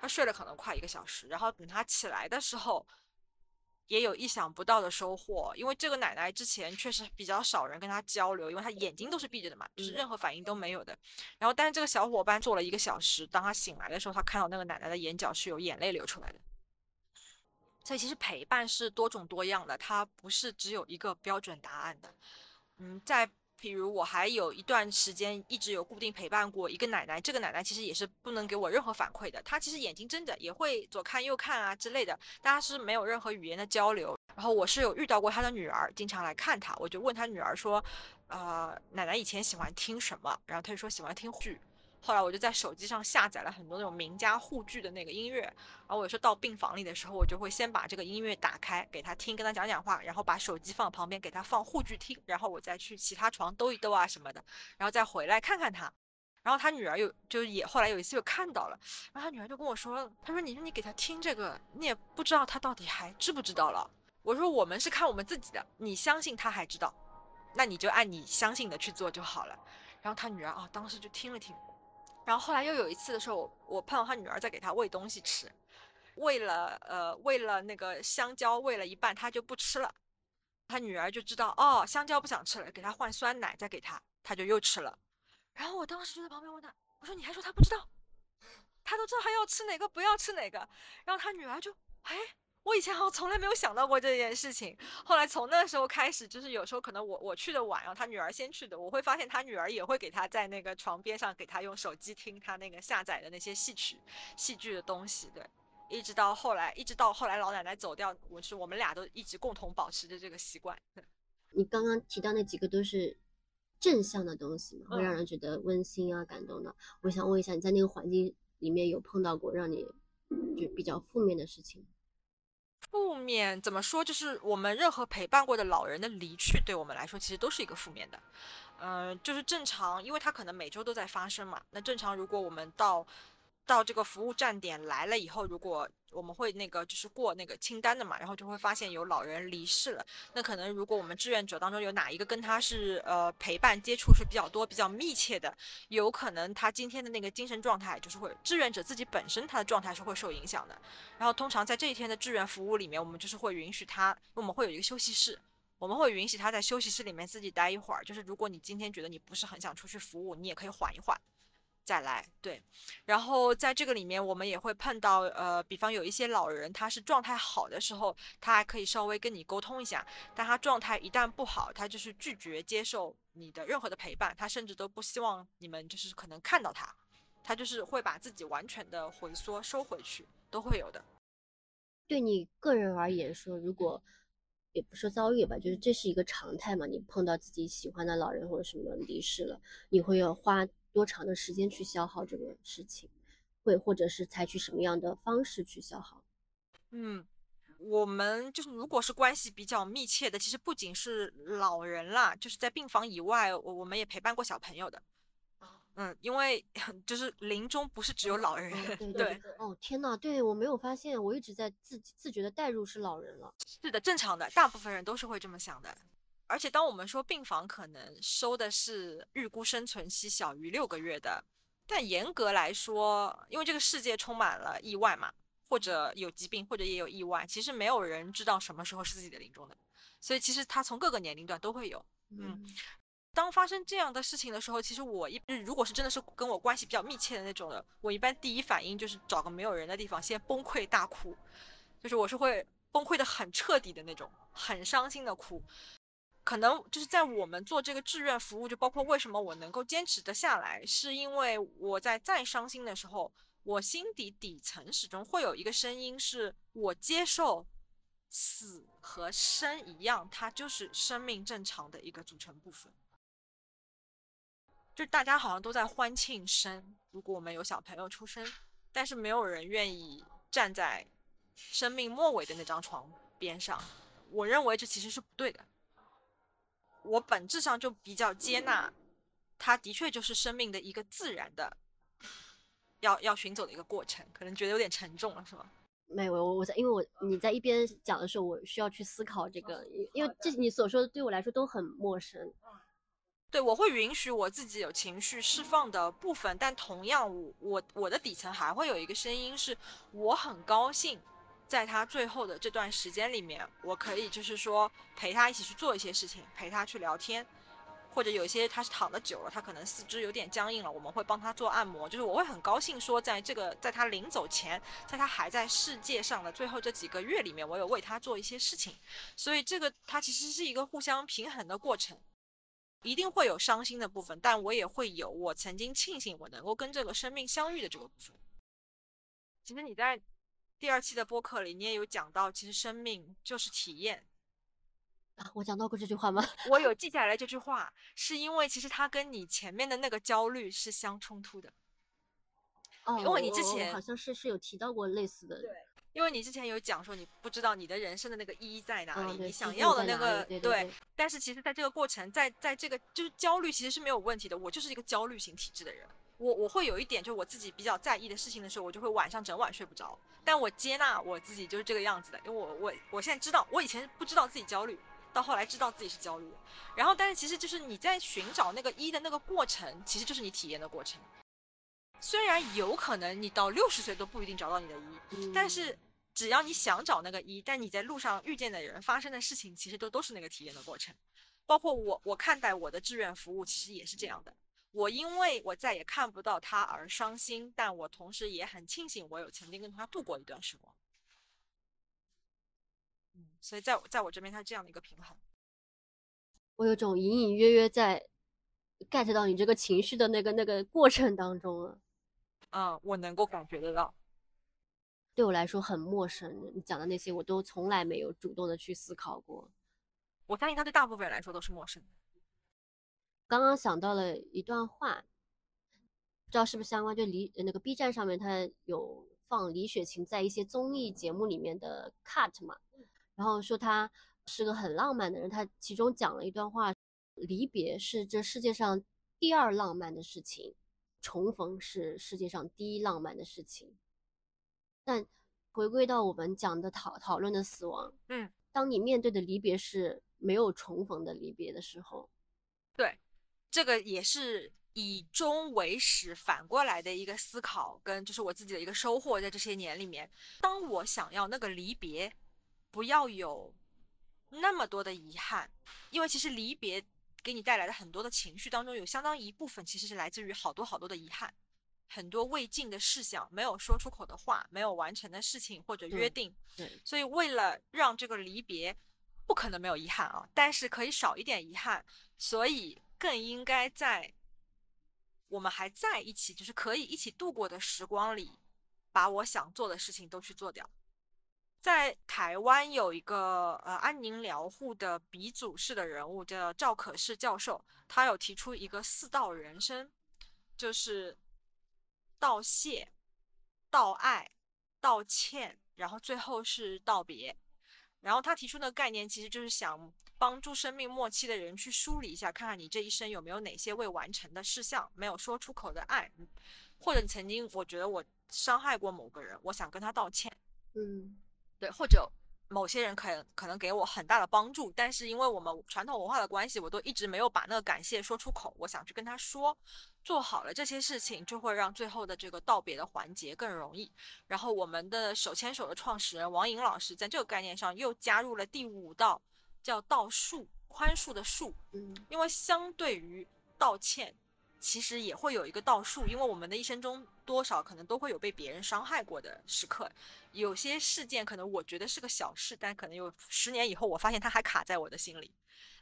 他睡了可能快一个小时，然后等他起来的时候。也有意想不到的收获，因为这个奶奶之前确实比较少人跟她交流，因为她眼睛都是闭着的嘛，就是任何反应都没有的。然后，但是这个小伙伴做了一个小时，当他醒来的时候，他看到那个奶奶的眼角是有眼泪流出来的。所以，其实陪伴是多种多样的，它不是只有一个标准答案的。嗯，在。比如我还有一段时间一直有固定陪伴过一个奶奶，这个奶奶其实也是不能给我任何反馈的，她其实眼睛睁着也会左看右看啊之类的，大家是没有任何语言的交流。然后我是有遇到过她的女儿，经常来看她，我就问她女儿说，呃，奶奶以前喜欢听什么？然后她就说喜欢听剧。后来我就在手机上下载了很多那种名家沪剧的那个音乐，然后我有时候到病房里的时候，我就会先把这个音乐打开给他听，跟他讲讲话，然后把手机放旁边给他放沪剧听，然后我再去其他床兜一兜啊什么的，然后再回来看看他。然后他女儿又就也后来有一次又看到了，然后他女儿就跟我说，他说你说你给他听这个，你也不知道他到底还知不知道了。我说我们是看我们自己的，你相信他还知道，那你就按你相信的去做就好了。然后他女儿啊，当时就听了听，然后后来又有一次的时候，我我碰到他女儿在给他喂东西吃，喂了呃喂了那个香蕉，喂了一半他就不吃了，他女儿就知道哦香蕉不想吃了，给他换酸奶再给他，他就又吃了。然后我当时就在旁边问他，我说你还说他不知道，他都知道他要吃哪个不要吃哪个。然后他女儿就哎。我以前好像从来没有想到过这件事情，后来从那时候开始，就是有时候可能我我去的晚，然后他女儿先去的，我会发现他女儿也会给他在那个床边上给他用手机听他那个下载的那些戏曲、戏剧的东西，对，一直到后来，一直到后来老奶奶走掉，我是我们俩都一直共同保持着这个习惯。你刚刚提到那几个都是正向的东西嘛，会让人觉得温馨啊、感动的。我想问一下，你在那个环境里面有碰到过让你就比较负面的事情？负面怎么说？就是我们任何陪伴过的老人的离去，对我们来说其实都是一个负面的。嗯，就是正常，因为他可能每周都在发生嘛。那正常，如果我们到。到这个服务站点来了以后，如果我们会那个就是过那个清单的嘛，然后就会发现有老人离世了。那可能如果我们志愿者当中有哪一个跟他是呃陪伴接触是比较多、比较密切的，有可能他今天的那个精神状态就是会志愿者自己本身他的状态是会受影响的。然后通常在这一天的志愿服务里面，我们就是会允许他，我们会有一个休息室，我们会允许他在休息室里面自己待一会儿。就是如果你今天觉得你不是很想出去服务，你也可以缓一缓。再来对，然后在这个里面，我们也会碰到，呃，比方有一些老人，他是状态好的时候，他还可以稍微跟你沟通一下，但他状态一旦不好，他就是拒绝接受你的任何的陪伴，他甚至都不希望你们就是可能看到他，他就是会把自己完全的回缩收回去，都会有的。对你个人而言说，如果也不说遭遇吧，就是这是一个常态嘛，你碰到自己喜欢的老人或者什么离世了，你会要花。多长的时间去消耗这个事情，会或者是采取什么样的方式去消耗？嗯，我们就是如果是关系比较密切的，其实不仅是老人啦，就是在病房以外，我我们也陪伴过小朋友的。嗯，因为 就是临终不是只有老人。对对。哦天呐，对我没有发现，我一直在自己自觉的代入是老人了。是的，正常的，大部分人都是会这么想的。而且，当我们说病房可能收的是预估生存期小于六个月的，但严格来说，因为这个世界充满了意外嘛，或者有疾病，或者也有意外，其实没有人知道什么时候是自己的临终的，所以其实他从各个年龄段都会有。嗯，当发生这样的事情的时候，其实我一如果是真的是跟我关系比较密切的那种的，我一般第一反应就是找个没有人的地方先崩溃大哭，就是我是会崩溃的很彻底的那种，很伤心的哭。可能就是在我们做这个志愿服务，就包括为什么我能够坚持得下来，是因为我在再伤心的时候，我心底底层始终会有一个声音，是我接受死和生一样，它就是生命正常的一个组成部分。就大家好像都在欢庆生，如果我们有小朋友出生，但是没有人愿意站在生命末尾的那张床边上。我认为这其实是不对的。我本质上就比较接纳，它的确就是生命的一个自然的，要要寻走的一个过程，可能觉得有点沉重了，是吗？没有，我我在，因为我你在一边讲的时候，我需要去思考这个，因为这你所说的对我来说都很陌生。对，我会允许我自己有情绪释放的部分，但同样，我我我的底层还会有一个声音，是我很高兴。在他最后的这段时间里面，我可以就是说陪他一起去做一些事情，陪他去聊天，或者有一些他是躺的久了，他可能四肢有点僵硬了，我们会帮他做按摩。就是我会很高兴说，在这个在他临走前，在他还在世界上的最后这几个月里面，我有为他做一些事情。所以这个他其实是一个互相平衡的过程，一定会有伤心的部分，但我也会有我曾经庆幸我能够跟这个生命相遇的这个部分。其实你在。第二期的播客里，你也有讲到，其实生命就是体验啊。我讲到过这句话吗？我有记下来这句话，是因为其实它跟你前面的那个焦虑是相冲突的。哦，因为你之前好像是是有提到过类似的。对，因为你之前有讲说你不知道你的人生的那个意义在哪里，你想要的那个对。但是其实，在这个过程，在在这个就是焦虑其实是没有问题的。我就是一个焦虑型体质的人。我我会有一点，就我自己比较在意的事情的时候，我就会晚上整晚睡不着。但我接纳我自己就是这个样子的，因为我我我现在知道，我以前不知道自己焦虑，到后来知道自己是焦虑。然后，但是其实就是你在寻找那个一的那个过程，其实就是你体验的过程。虽然有可能你到六十岁都不一定找到你的一，但是只要你想找那个一，但你在路上遇见的人、发生的事情，其实都都是那个体验的过程。包括我，我看待我的志愿服务，其实也是这样的。我因为我再也看不到他而伤心，但我同时也很庆幸我有曾经跟他度过一段时光。嗯，所以在我在我这边，他这样的一个平衡。我有种隐隐约约在 get 到你这个情绪的那个那个过程当中了。嗯，我能够感觉得到。对我来说很陌生，你讲的那些我都从来没有主动的去思考过。我相信他对大部分人来说都是陌生的。刚刚想到了一段话，不知道是不是相关？就李那个 B 站上面，他有放李雪琴在一些综艺节目里面的 cut 嘛，然后说她是个很浪漫的人。她其中讲了一段话：离别是这世界上第二浪漫的事情，重逢是世界上第一浪漫的事情。但回归到我们讲的讨讨论的死亡，嗯，当你面对的离别是。没有重逢的离别的时候，对，这个也是以终为始反过来的一个思考，跟就是我自己的一个收获，在这些年里面，当我想要那个离别不要有那么多的遗憾，因为其实离别给你带来的很多的情绪当中，有相当一部分其实是来自于好多好多的遗憾，很多未尽的事项，没有说出口的话，没有完成的事情或者约定，对，所以为了让这个离别。不可能没有遗憾啊，但是可以少一点遗憾，所以更应该在我们还在一起，就是可以一起度过的时光里，把我想做的事情都去做掉。在台湾有一个呃安宁疗护的鼻祖式的人物叫赵可士教授，他有提出一个四道人生，就是道谢、道爱、道歉，然后最后是道别。然后他提出的概念，其实就是想帮助生命末期的人去梳理一下，看看你这一生有没有哪些未完成的事项，没有说出口的爱，或者曾经我觉得我伤害过某个人，我想跟他道歉。嗯，对，或者。某些人可可能给我很大的帮助，但是因为我们传统文化的关系，我都一直没有把那个感谢说出口。我想去跟他说，做好了这些事情，就会让最后的这个道别的环节更容易。然后我们的手牵手的创始人王颖老师在这个概念上又加入了第五道，叫道恕，宽恕的恕。嗯，因为相对于道歉。其实也会有一个倒数，因为我们的一生中多少可能都会有被别人伤害过的时刻，有些事件可能我觉得是个小事，但可能有十年以后我发现它还卡在我的心里。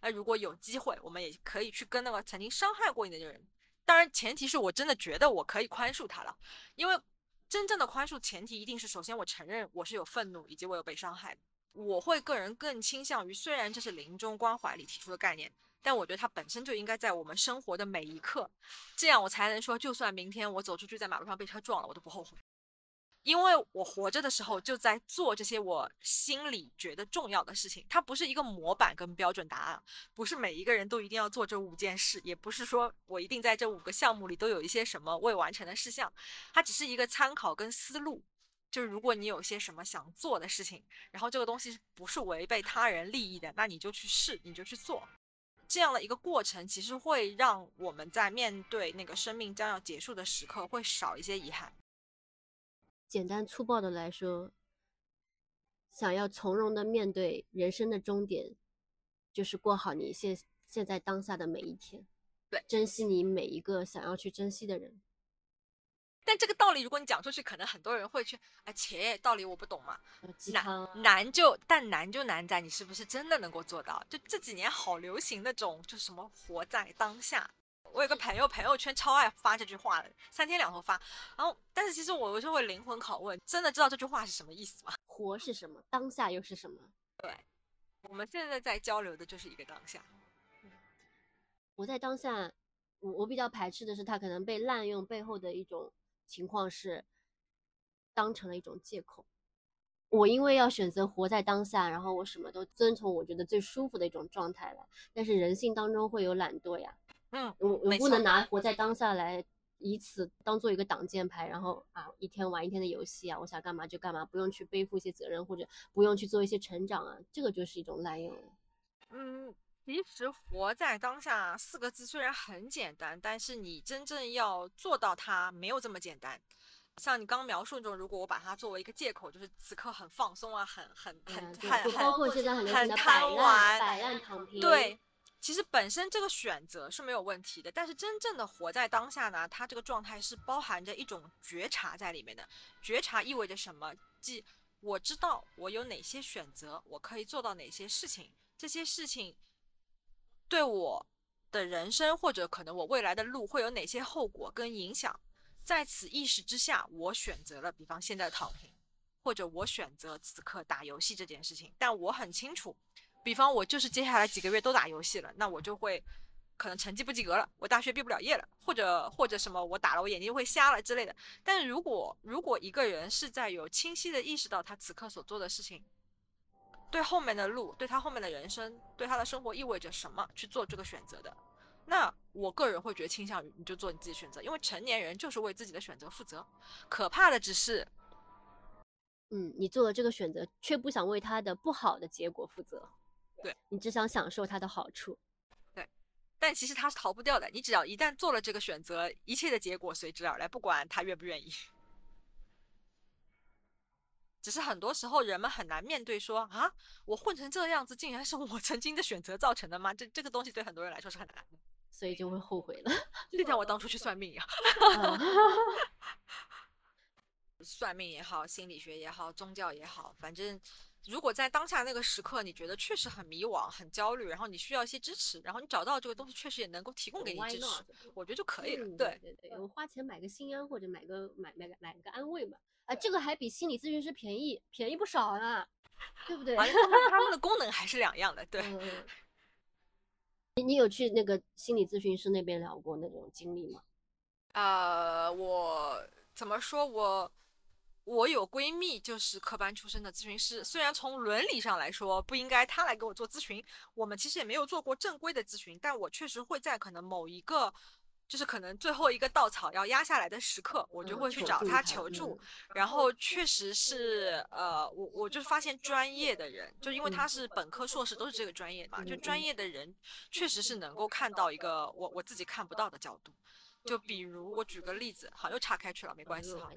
那如果有机会，我们也可以去跟那个曾经伤害过你的人，当然前提是我真的觉得我可以宽恕他了，因为真正的宽恕前提一定是首先我承认我是有愤怒以及我有被伤害。我会个人更倾向于，虽然这是临终关怀里提出的概念。但我觉得它本身就应该在我们生活的每一刻，这样我才能说，就算明天我走出去在马路上被车撞了，我都不后悔，因为我活着的时候就在做这些我心里觉得重要的事情。它不是一个模板跟标准答案，不是每一个人都一定要做这五件事，也不是说我一定在这五个项目里都有一些什么未完成的事项，它只是一个参考跟思路。就是如果你有些什么想做的事情，然后这个东西不是违背他人利益的，那你就去试，你就去做。这样的一个过程，其实会让我们在面对那个生命将要结束的时刻，会少一些遗憾。简单粗暴的来说，想要从容的面对人生的终点，就是过好你现现在当下的每一天，对，珍惜你每一个想要去珍惜的人。但这个道理，如果你讲出去，可能很多人会去，啊，切道理我不懂嘛。难难就，但难就难在你是不是真的能够做到。就这几年好流行那种，就什么活在当下。我有个朋友，朋友圈超爱发这句话的，三天两头发。然后，但是其实我就会灵魂拷问：真的知道这句话是什么意思吗？活是什么？当下又是什么？对，我们现在在交流的就是一个当下。我在当下，我我比较排斥的是他可能被滥用背后的一种。情况是当成了一种借口。我因为要选择活在当下，然后我什么都遵从我觉得最舒服的一种状态来。但是人性当中会有懒惰呀，嗯，我我不能拿活在当下来以此当做一个挡箭牌，然后啊一天玩一天的游戏啊，我想干嘛就干嘛，不用去背负一些责任，或者不用去做一些成长啊，这个就是一种滥用。嗯，其实活在当下四个字虽然很简单，但是你真正要做到它没有这么简单。像你刚描述中，如果我把它作为一个借口，就是此刻很放松啊，很很很很包括现在很很贪玩、摆烂躺平，对。其实本身这个选择是没有问题的，但是真正的活在当下呢，它这个状态是包含着一种觉察在里面的。觉察意味着什么？即我知道我有哪些选择，我可以做到哪些事情，这些事情对我的人生或者可能我未来的路会有哪些后果跟影响。在此意识之下，我选择了，比方现在躺平，或者我选择此刻打游戏这件事情，但我很清楚。比方我就是接下来几个月都打游戏了，那我就会可能成绩不及格了，我大学毕不了业了，或者或者什么我打了我眼睛会瞎了之类的。但是如果如果一个人是在有清晰的意识到他此刻所做的事情，对后面的路，对他后面的人生，对他的生活意味着什么去做这个选择的，那我个人会觉得倾向于你就做你自己选择，因为成年人就是为自己的选择负责。可怕的只是，嗯，你做了这个选择，却不想为他的不好的结果负责。对你只想享受他的好处，对，但其实他是逃不掉的。你只要一旦做了这个选择，一切的结果随之而来，不管他愿不愿意。只是很多时候人们很难面对，说啊，我混成这个样子，竟然是我曾经的选择造成的吗？这这个东西对很多人来说是很难的，所以就会后悔了。就像我当初去算命一样，算命也好，心理学也好，宗教也好，反正。如果在当下那个时刻，你觉得确实很迷惘、很焦虑，然后你需要一些支持，然后你找到这个东西，确实也能够提供给你支持，我觉得就可以了。对对对，我花钱买个心安或者买个买买个买个安慰嘛，啊，这个还比心理咨询师便宜，便宜不少呢，对不对？他们的功能还是两样的，对。你你有去那个心理咨询师那边聊过那种经历吗？呃，我怎么说我？我有闺蜜，就是科班出身的咨询师。虽然从伦理上来说不应该她来给我做咨询，我们其实也没有做过正规的咨询，但我确实会在可能某一个，就是可能最后一个稻草要压下来的时刻，我就会去找他求助。然后确实是，呃，我我就发现专业的人，就因为他是本科、硕士都是这个专业嘛，就专业的人确实是能够看到一个我我自己看不到的角度。就比如我举个例子，好又岔开去了，没关系哈。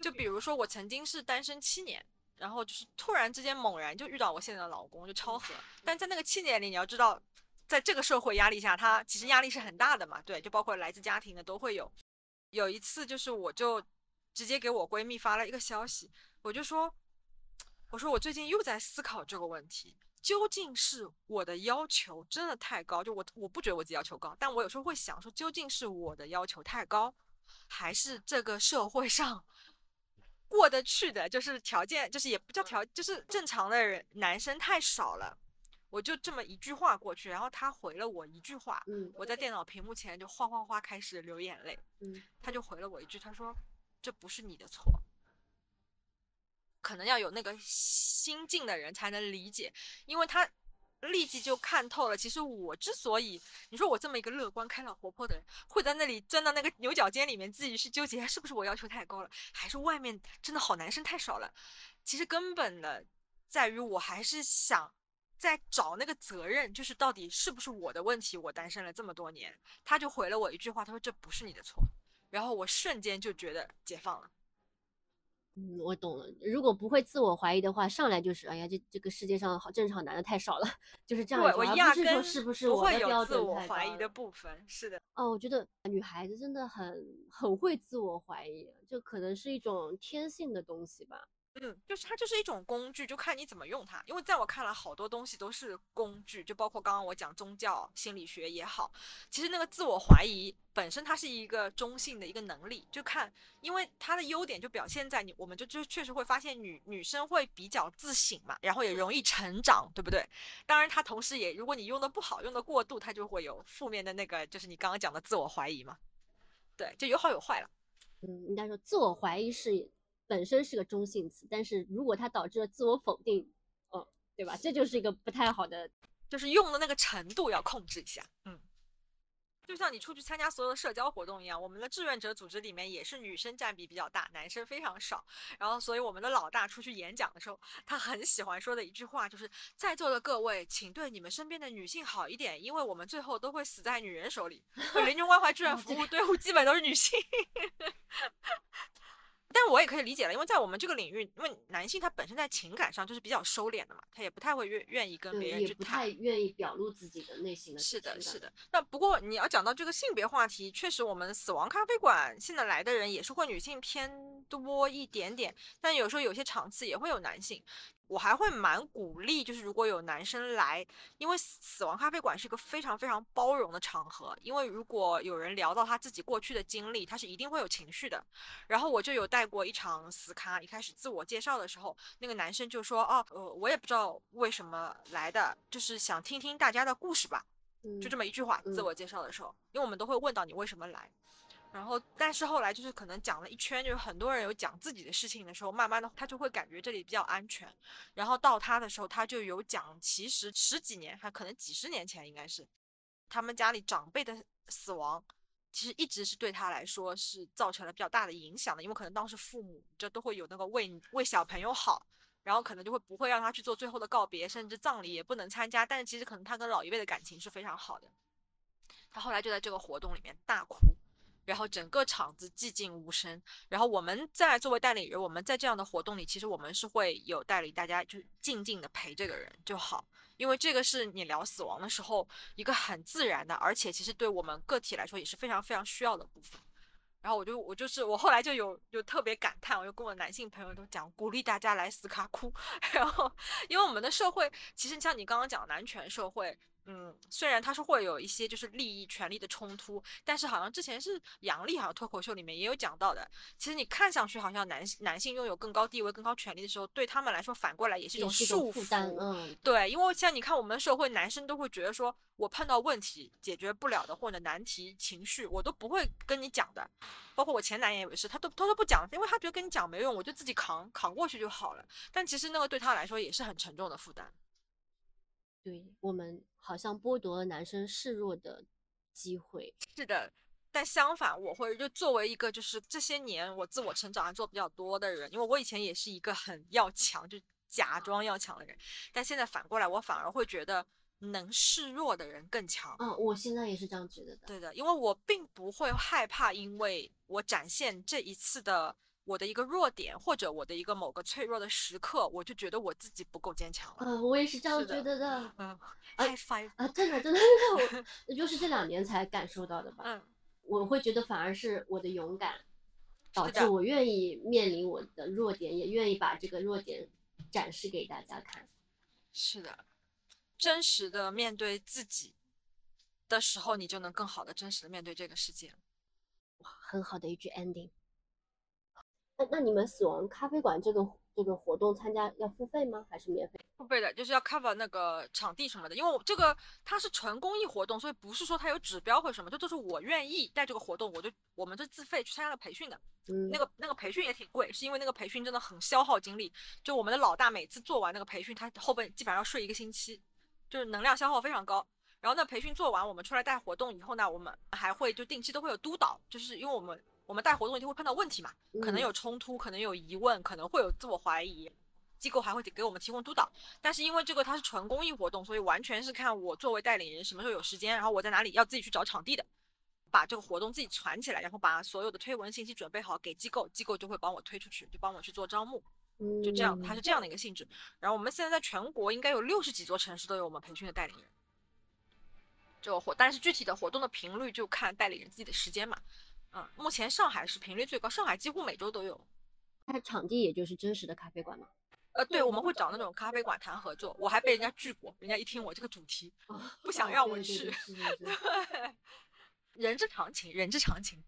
就比如说我曾经是单身七年，然后就是突然之间猛然就遇到我现在的老公，就超合。但在那个七年里，你要知道，在这个社会压力下，他其实压力是很大的嘛。对，就包括来自家庭的都会有。有一次就是我就直接给我闺蜜发了一个消息，我就说，我说我最近又在思考这个问题。究竟是我的要求真的太高？就我我不觉得我自己要求高，但我有时候会想说，究竟是我的要求太高，还是这个社会上过得去的，就是条件，就是也不叫条，就是正常的人男生太少了。我就这么一句话过去，然后他回了我一句话，嗯，我在电脑屏幕前就哗哗哗开始流眼泪，嗯，他就回了我一句，他说这不是你的错。可能要有那个心境的人才能理解，因为他立即就看透了。其实我之所以，你说我这么一个乐观、开朗、活泼的人，会在那里钻到那个牛角尖里面，自己去纠结，是不是我要求太高了，还是外面真的好男生太少了？其实根本的在于，我还是想在找那个责任，就是到底是不是我的问题？我单身了这么多年，他就回了我一句话，他说这不是你的错，然后我瞬间就觉得解放了。嗯，我懂了。如果不会自我怀疑的话，上来就是哎呀，这这个世界上好正常男的太少了，就是这样。对我压根是不是不会有自我怀疑的部分。是的。哦，我觉得女孩子真的很很会自我怀疑，这可能是一种天性的东西吧。嗯，就是它就是一种工具，就看你怎么用它。因为在我看来，好多东西都是工具，就包括刚刚我讲宗教、心理学也好，其实那个自我怀疑本身它是一个中性的一个能力，就看，因为它的优点就表现在你，我们就就确实会发现女女生会比较自省嘛，然后也容易成长，对不对？当然，它同时也，如果你用的不好，用的过度，它就会有负面的那个，就是你刚刚讲的自我怀疑嘛。对，就有好有坏了。嗯，应该说自我怀疑是。本身是个中性词，但是如果它导致了自我否定，哦，对吧？这就是一个不太好的，就是用的那个程度要控制一下。嗯，就像你出去参加所有的社交活动一样，我们的志愿者组织里面也是女生占比比较大，男生非常少。然后，所以我们的老大出去演讲的时候，他很喜欢说的一句话就是：“在座的各位，请对你们身边的女性好一点，因为我们最后都会死在女人手里。”临终关怀志愿服务队伍基本都是女性。但我也可以理解了，因为在我们这个领域，因为男性他本身在情感上就是比较收敛的嘛，他也不太会愿愿意跟别人去谈不太愿意表露自己的内心的。是的，是的。那不过你要讲到这个性别话题，确实我们死亡咖啡馆现在来的人也是会女性偏多一点点，但有时候有些场次也会有男性。我还会蛮鼓励，就是如果有男生来，因为死亡咖啡馆是一个非常非常包容的场合。因为如果有人聊到他自己过去的经历，他是一定会有情绪的。然后我就有带过一场死咖，一开始自我介绍的时候，那个男生就说：“哦，呃，我也不知道为什么来的，就是想听听大家的故事吧。”就这么一句话，自我介绍的时候，因为我们都会问到你为什么来。然后，但是后来就是可能讲了一圈，就是很多人有讲自己的事情的时候，慢慢的他就会感觉这里比较安全。然后到他的时候，他就有讲，其实十几年，还可能几十年前，应该是他们家里长辈的死亡，其实一直是对他来说是造成了比较大的影响的。因为可能当时父母就都会有那个为为小朋友好，然后可能就会不会让他去做最后的告别，甚至葬礼也不能参加。但是其实可能他跟老一辈的感情是非常好的。他后来就在这个活动里面大哭。然后整个场子寂静无声。然后我们在作为代理人，我们在这样的活动里，其实我们是会有带领大家，就静静的陪这个人就好，因为这个是你聊死亡的时候一个很自然的，而且其实对我们个体来说也是非常非常需要的部分。然后我就我就是我后来就有有特别感叹，我就跟我男性朋友都讲，鼓励大家来死卡哭。然后因为我们的社会，其实像你刚刚讲男权社会。嗯，虽然他是会有一些就是利益权利的冲突，但是好像之前是杨笠好像脱口秀里面也有讲到的。其实你看上去好像男男性拥有更高地位、更高权利的时候，对他们来说反过来也是一种束缚。嗯，对，因为像你看我们社会，男生都会觉得说，我碰到问题解决不了的或者难题、情绪，我都不会跟你讲的。包括我前男友也是，他都他都不讲，因为他觉得跟你讲没用，我就自己扛扛过去就好了。但其实那个对他来说也是很沉重的负担。对我们好像剥夺了男生示弱的机会。是的，但相反，我会就作为一个就是这些年我自我成长还做比较多的人，因为我以前也是一个很要强，就假装要强的人，但现在反过来，我反而会觉得能示弱的人更强。嗯，我现在也是这样觉得的。对的，因为我并不会害怕，因为我展现这一次的。我的一个弱点，或者我的一个某个脆弱的时刻，我就觉得我自己不够坚强了。嗯，我也是这样觉得的。嗯，high five 啊，真的真的，我 就是这两年才感受到的吧。嗯，我会觉得反而是我的勇敢，导致我愿意面临我的弱点，也愿意把这个弱点展示给大家看。是的，真实的面对自己的时候，你就能更好的真实的面对这个世界。哇，很好的一句 ending。那那你们死亡咖啡馆这个这个活动参加要付费吗？还是免费？付费的，就是要 cover 那个场地什么的。因为我这个它是纯公益活动，所以不是说它有指标或什么，这都是我愿意带这个活动，我就我们是自费去参加了培训的。嗯，那个那个培训也挺贵，是因为那个培训真的很消耗精力。就我们的老大每次做完那个培训，他后边基本上要睡一个星期，就是能量消耗非常高。然后那培训做完，我们出来带活动以后呢，我们还会就定期都会有督导，就是因为我们。我们带活动一定会碰到问题嘛，可能有冲突，可能有疑问，可能会有自我怀疑，机构还会给我们提供督导。但是因为这个它是纯公益活动，所以完全是看我作为代理人什么时候有时间，然后我在哪里要自己去找场地的，把这个活动自己传起来，然后把所有的推文信息准备好给机构，机构就会帮我推出去，就帮我去做招募，就这样，它是这样的一个性质。然后我们现在在全国应该有六十几座城市都有我们培训的代理人，就活，但是具体的活动的频率就看代理人自己的时间嘛。嗯，目前上海是频率最高，上海几乎每周都有。它场地也就是真实的咖啡馆吗？呃，对，我们会找那种咖啡馆谈合作。我还被人家拒过，人家一听我这个主题，不想让我去。对 人之常情，人之常情。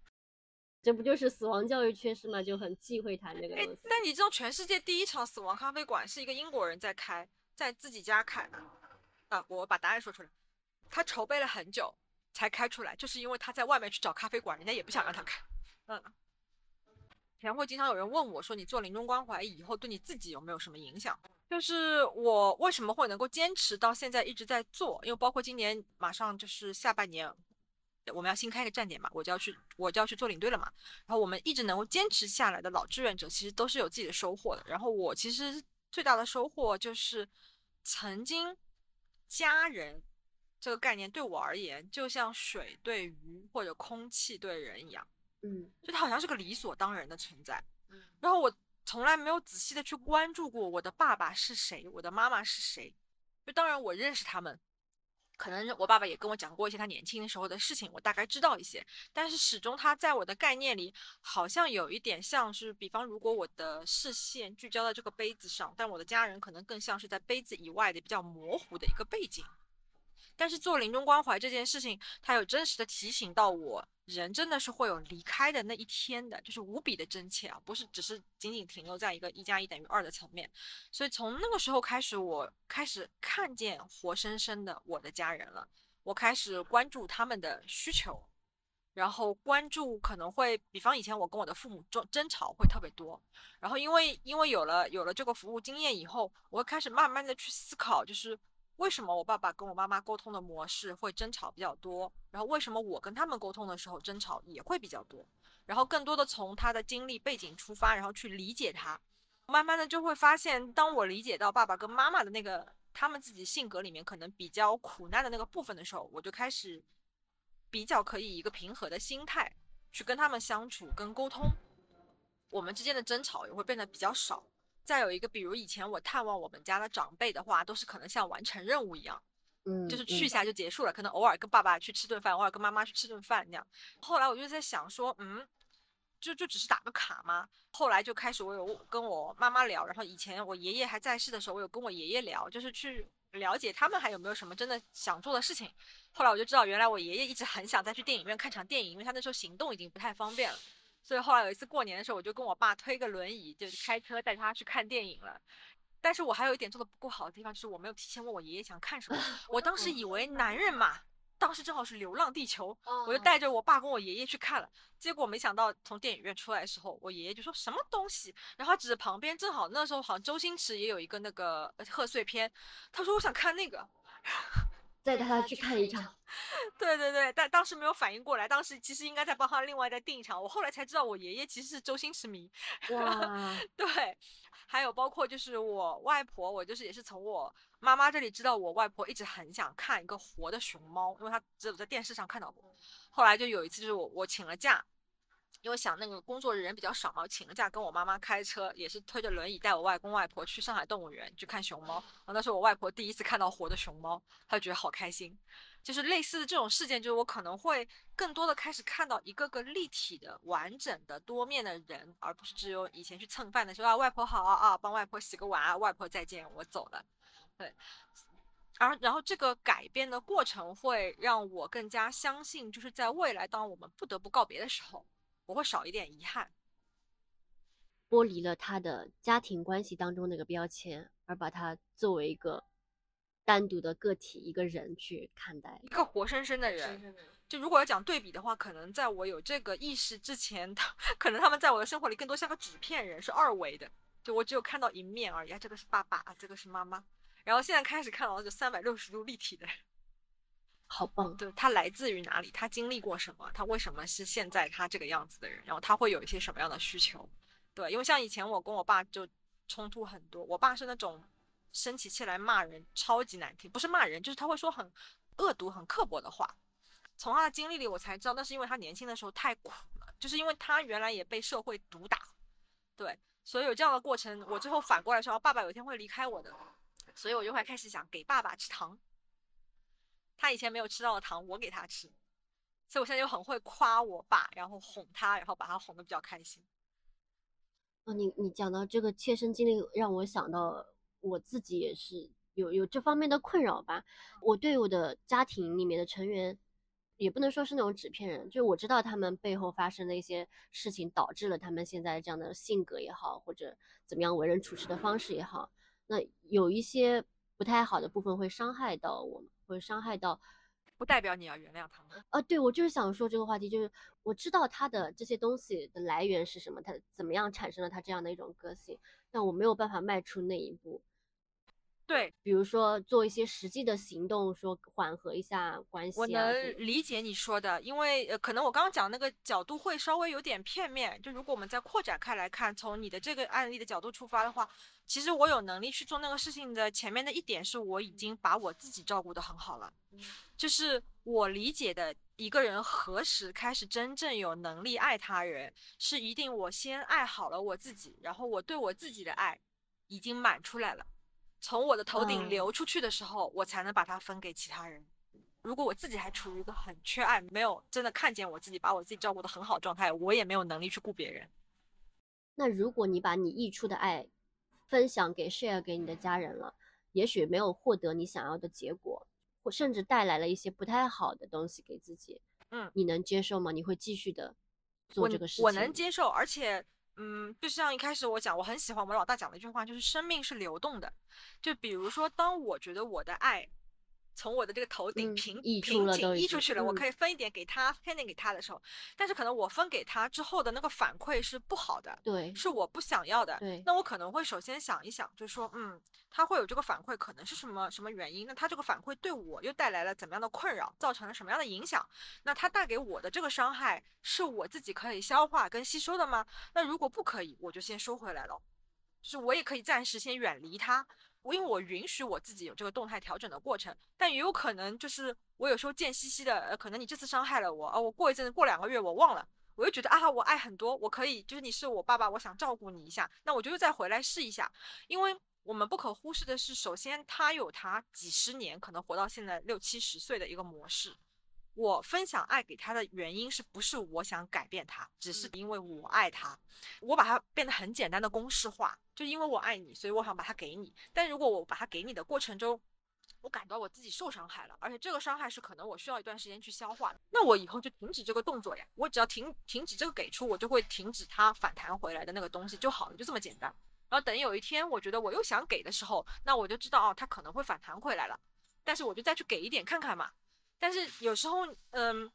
这不就是死亡教育缺失吗？就很忌讳谈这个东西。但你知道，全世界第一场死亡咖啡馆是一个英国人在开，在自己家开。啊，我把答案说出来。他筹备了很久。才开出来，就是因为他在外面去找咖啡馆，人家也不想让他开。嗯，前会经常有人问我说：“你做临终关怀以后，对你自己有没有什么影响？”就是我为什么会能够坚持到现在一直在做，因为包括今年马上就是下半年，我们要新开一个站点嘛，我就要去，我就要去做领队了嘛。然后我们一直能够坚持下来的老志愿者，其实都是有自己的收获的。然后我其实最大的收获就是，曾经家人这个概念对我而言，就像水对鱼或者空气对人一样，嗯，就它好像是个理所当然的存在。嗯，然后我从来没有仔细的去关注过我的爸爸是谁，我的妈妈是谁。就当然我认识他们。可能我爸爸也跟我讲过一些他年轻的时候的事情，我大概知道一些，但是始终他在我的概念里好像有一点像是，比方如果我的视线聚焦在这个杯子上，但我的家人可能更像是在杯子以外的比较模糊的一个背景。但是做临终关怀这件事情，它有真实的提醒到我，人真的是会有离开的那一天的，就是无比的真切啊，不是只是仅仅停留在一个一加一等于二的层面。所以从那个时候开始，我开始看见活生生的我的家人了，我开始关注他们的需求，然后关注可能会，比方以前我跟我的父母争争吵会特别多，然后因为因为有了有了这个服务经验以后，我会开始慢慢的去思考，就是。为什么我爸爸跟我妈妈沟通的模式会争吵比较多？然后为什么我跟他们沟通的时候争吵也会比较多？然后更多的从他的经历背景出发，然后去理解他，慢慢的就会发现，当我理解到爸爸跟妈妈的那个他们自己性格里面可能比较苦难的那个部分的时候，我就开始比较可以一个平和的心态去跟他们相处跟沟通，我们之间的争吵也会变得比较少。再有一个，比如以前我探望我们家的长辈的话，都是可能像完成任务一样，嗯，就是去一下就结束了，可能偶尔跟爸爸去吃顿饭，偶尔跟妈妈去吃顿饭那样。后来我就在想说，嗯，就就只是打个卡吗？后来就开始我有跟我妈妈聊，然后以前我爷爷还在世的时候，我有跟我爷爷聊，就是去了解他们还有没有什么真的想做的事情。后来我就知道，原来我爷爷一直很想再去电影院看场电影，因为他那时候行动已经不太方便了。所以后来有一次过年的时候，我就跟我爸推个轮椅，就是开车带他去看电影了。但是我还有一点做的不够好的地方，就是我没有提前问我爷爷想看什么。我当时以为男人嘛，当时正好是《流浪地球》，我就带着我爸跟我爷爷去看了。结果没想到从电影院出来的时候，我爷爷就说什么东西，然后他指着旁边，正好那时候好像周星驰也有一个那个贺岁片，他说我想看那个。再带他去看一场，对对对，但当时没有反应过来，当时其实应该再帮他另外再订一场。我后来才知道，我爷爷其实是周星驰迷。哇，对，还有包括就是我外婆，我就是也是从我妈妈这里知道，我外婆一直很想看一个活的熊猫，因为她只有在电视上看到过。后来就有一次，就是我我请了假。因为想那个工作人比较少嘛，我请了假跟我妈妈开车，也是推着轮椅带我外公外婆去上海动物园去看熊猫。然后那是我外婆第一次看到活的熊猫，她就觉得好开心。就是类似的这种事件，就是我可能会更多的开始看到一个个立体的、完整的、多面的人，而不是只有以前去蹭饭的时候啊，外婆好啊啊，帮外婆洗个碗啊，外婆再见，我走了。对，而然后这个改变的过程会让我更加相信，就是在未来当我们不得不告别的时候。我会少一点遗憾，剥离了他的家庭关系当中那个标签，而把他作为一个单独的个体、一个人去看待，一个活生生的人。就如果要讲对比的话，可能在我有这个意识之前，他 可能他们在我的生活里更多像个纸片人，是二维的，就我只有看到一面而已。啊，这个是爸爸，啊这个是妈妈。然后现在开始看到就三百六十度立体的。好棒！对他来自于哪里？他经历过什么？他为什么是现在他这个样子的人？然后他会有一些什么样的需求？对，因为像以前我跟我爸就冲突很多。我爸是那种生起气来骂人，超级难听，不是骂人，就是他会说很恶毒、很刻薄的话。从他的经历里，我才知道那是因为他年轻的时候太苦了，就是因为他原来也被社会毒打。对，所以有这样的过程，我最后反过来说，爸爸有一天会离开我的，所以我就会开始想给爸爸吃糖。他以前没有吃到的糖，我给他吃，所以我现在就很会夸我爸，然后哄他，然后把他哄得比较开心。哦，你你讲到这个切身经历，让我想到我自己也是有有这方面的困扰吧。我对我的家庭里面的成员，也不能说是那种纸片人，就我知道他们背后发生的一些事情，导致了他们现在这样的性格也好，或者怎么样为人处事的方式也好，那有一些不太好的部分会伤害到我们。会伤害到，不代表你要原谅他们。啊，对，我就是想说这个话题，就是我知道他的这些东西的来源是什么，他怎么样产生了他这样的一种个性，但我没有办法迈出那一步。对，比如说做一些实际的行动，说缓和一下关系、啊。我能理解你说的，因为呃，可能我刚刚讲那个角度会稍微有点片面。就如果我们再扩展开来看，从你的这个案例的角度出发的话，其实我有能力去做那个事情的前面的一点是我已经把我自己照顾得很好了，就是我理解的一个人何时开始真正有能力爱他人，是一定我先爱好了我自己，然后我对我自己的爱已经满出来了。从我的头顶嗯流出去的时候，我才能把它分给其他人。如果我自己还处于一个很缺爱，没有真的看见我自己，把我自己照顾得很好状态，我也没有能力去顾别人。那如果你把你溢出的爱分享给 share 给你的家人了，也许没有获得你想要的结果，或甚至带来了一些不太好的东西给自己，嗯，你能接受吗？你会继续的做这个事情？我能接受，而且，嗯，就像一开始我讲，我很喜欢我们老大讲的一句话，就是生命是流动的。就比如说，当我觉得我的爱从我的这个头顶嗯瓶、溢出瓶颈了都已经溢出去了，我嗯可以分一点给他，分一点给他的时候，但是可能我分给他之后的那个反馈是不好的，对是我不想要的。对那我可能会首先想一想，就是说，嗯，他会有这个反馈，可能是什么什么原因？那他这个反馈对我又带来了怎么样的困扰，造成了什么样的影响？那他带给我的这个伤害，是我自己可以消化跟吸收的吗？那如果不可以，我就先收回来了，就是我也可以暂时先远离他。我因为我允许我自己有这个动态调整的过程，但也有可能就是我有时候贱兮兮的，呃，可能你这次伤害了我，啊，我过一阵子过两个月我忘了，我又觉得啊，我爱很多，我可以，就是你是我爸爸，我想照顾你一下，那我就又再回来试一下，因为我们不可忽视的是，首先他有他几十年可能活到现在六七十岁的一个模式。我分享爱给他的原因是不是我想改变他，只是因为我爱他，我把它变得很简单的公式化，就因为我爱你，所以我想把它给你。但如果我把它给你的过程中，我感到我自己受伤害了，而且这个伤害是可能我需要一段时间去消化的，那我以后就停止这个动作呀。我只要停停止这个给出，我就会停止它反弹回来的那个东西就好了，就这么简单。然后等有一天我觉得我又想给的时候，那我就知道哦，它可能会反弹回来了，但是我就再去给一点看看嘛。但是有时候，嗯，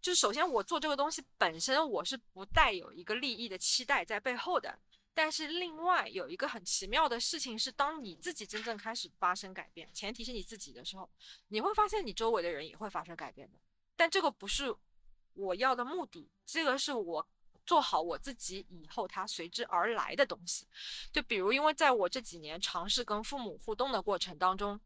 就首先我做这个东西本身我是不带有一个利益的期待在背后的。但是另外有一个很奇妙的事情是，当你自己真正开始发生改变，前提是你自己的时候，你会发现你周围的人也会发生改变的。但这个不是我要的目的，这个是我做好我自己以后它随之而来的东西。就比如，因为在我这几年尝试跟父母互动的过程当中，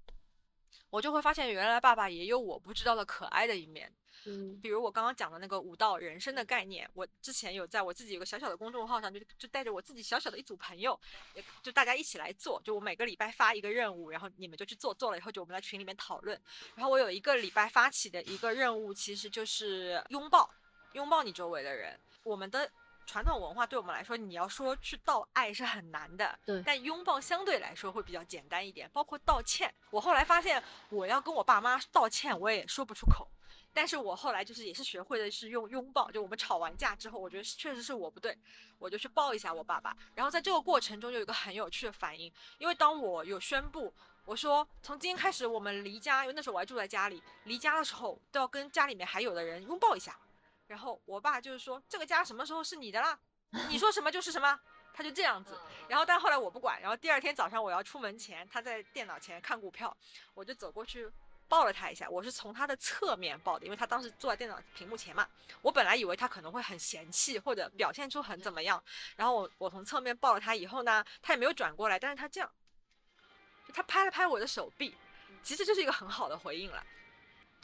我就会发现原来爸爸也有我不知道的可爱的一面。嗯比如我刚刚讲的那个五道人生的概念，我之前有在我自己有个小小的公众号上，就就带着我自己小小的一组朋友，也就大家一起来做，就我每个礼拜发一个任务，然后你们就去做，做了以后就我们在群里面讨论。然后我有一个礼拜发起的一个任务，其实就是拥抱，拥抱你周围的人。我们的传统文化对我们来说，你要说去道爱是很难的，对但拥抱相对来说会比较简单一点，包括道歉。我后来发现，我要跟我爸妈道歉，我也说不出口。但是我后来就是也是学会的是用拥抱，就我们吵完架之后，我觉得确实是我不对，我就去抱一下我爸爸。然后在这个过程中有一个很有趣的反应，因为当我有宣布我说从今天开始我们离家，因为那时候我还住在家里，离家的时候都要跟家里面还有的人拥抱一下。然后我爸就是说这个家什么时候是你的啦？你说什么就是什么。他就这样子，然后但后来我不管，然后第二天早上我要出门前，他在电脑前看股票，我就走过去抱了他一下，我是从他的侧面抱的，因为他当时坐在电脑屏幕前嘛。我本来以为他可能会很嫌弃或者表现出很怎么样，然后我我从侧面抱了他以后呢，他也没有转过来，但是他这样，他拍了拍我的手臂，其实就是一个很好的回应了，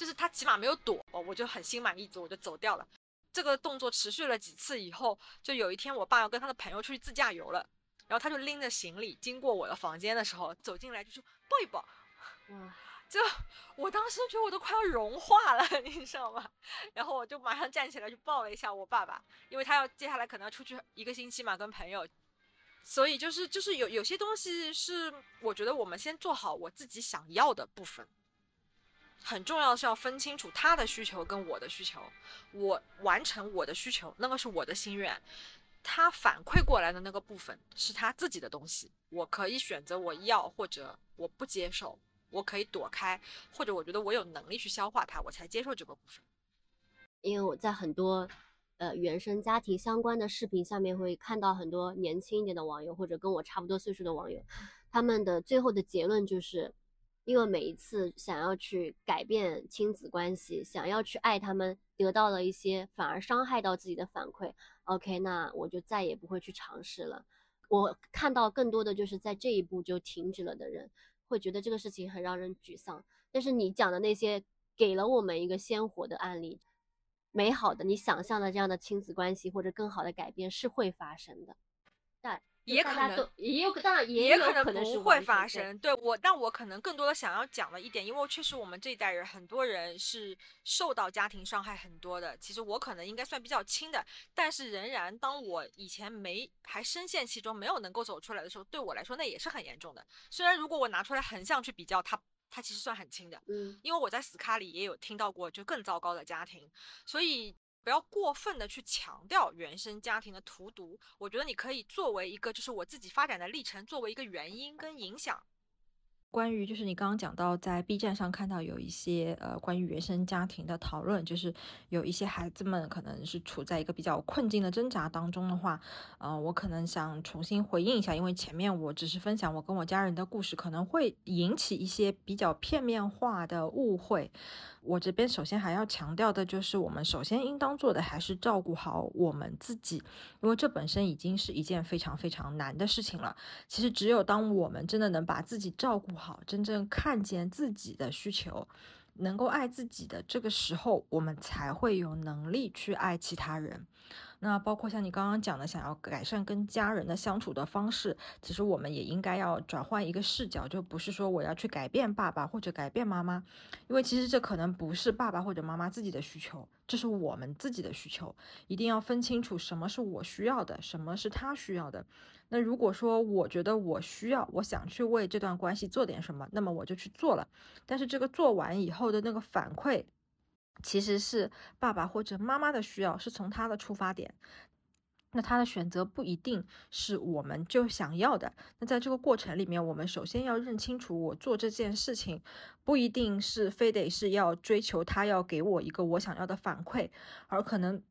就是他起码没有躲，我就很心满意足，我就走掉了。这个动作持续了几次以后，就有一天我爸要跟他的朋友出去自驾游了，然后他就拎着行李经过我的房间的时候，走进来就说抱一抱。哇，就我当时觉得我都快要融化了，你知道吗？然后我就马上站起来去抱了一下我爸爸，因为他要接下来可能要出去一个星期嘛，跟朋友。所以就是就是有有些东西是我觉得我们先做好我自己想要的部分，很重要的是要分清楚他的需求跟我的需求，我完成我的需求，那个是我的心愿。他反馈过来的那个部分是他自己的东西，我可以选择我要或者我不接受，我可以躲开，或者我觉得我有能力去消化它，我才接受这个部分。因为我在很多呃原生家庭相关的视频下面会看到很多年轻一点的网友或者跟我差不多岁数的网友，他们的最后的结论就是，因为每一次想要去改变亲子关系，想要去爱他们，得到了一些反而伤害到自己的反馈。OK，那我就再也不会去尝试了。我看到更多的就是在这一步就停止了的人，会觉得这个事情很让人沮丧。但是你讲的那些给了我们一个鲜活的案例。美好的，你想象的这样的亲子关系或者更好的改变是会发生的，但也可能也有，当然也可能不会发生。对我，但我可能更多的想要讲的一点，因为确实我们这一代人很多人是受到家庭伤害很多的。其实我可能应该算比较轻的，但是仍然，当我以前没还深陷其中，没有能够走出来的时候，对我来说那也是很严重的。虽然如果我拿出来横向去比较，它。它其实算很轻的，嗯，因为我在死卡里也有听到过就更糟糕的家庭，所以不要过分的去强调原生家庭的荼毒。我觉得你可以作为一个就是我自己发展的历程，作为一个原因跟影响。关于就是你刚刚讲到，在 B 站上看到有一些呃关于原生家庭的讨论，就是有一些孩子们可能是处在一个比较困境的挣扎当中的话，呃，我可能想重新回应一下，因为前面我只是分享我跟我家人的故事，可能会引起一些比较片面化的误会。我这边首先还要强调的就是，我们首先应当做的还是照顾好我们自己，因为这本身已经是一件非常非常难的事情了。其实只有当我们真的能把自己照顾好，真正看见自己的需求，能够爱自己的这个时候，我们才会有能力去爱其他人。那包括像你刚刚讲的，想要改善跟家人的相处的方式，其实我们也应该要转换一个视角，就不是说我要去改变爸爸或者改变妈妈，因为其实这可能不是爸爸或者妈妈自己的需求，这是我们自己的需求，一定要分清楚什么是我需要的，什么是他需要的。那如果说我觉得我需要，我想去为这段关系做点什么，那么我就去做了，但是这个做完以后的那个反馈。其实是爸爸或者妈妈的需要，是从他的出发点，那他的选择不一定是我们就想要的。那在这个过程里面，我们首先要认清楚，我做这件事情不一定是非得是要追求他要给我一个我想要的反馈，而可能。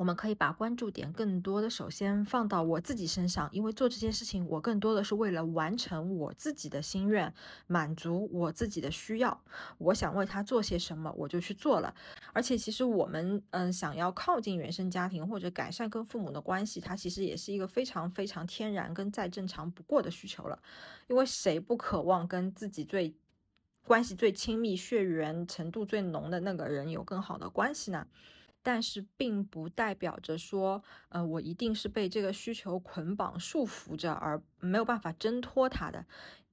我们可以把关注点更多的首先放到我自己身上，因为做这件事情，我更多的是为了完成我自己的心愿，满足我自己的需要。我想为他做些什么，我就去做了。而且，其实我们嗯想要靠近原生家庭或者改善跟父母的关系，它其实也是一个非常非常天然跟再正常不过的需求了。因为谁不渴望跟自己最关系最亲密、血缘程度最浓的那个人有更好的关系呢？但是并不代表着说，呃，我一定是被这个需求捆绑束缚着，而没有办法挣脱它的。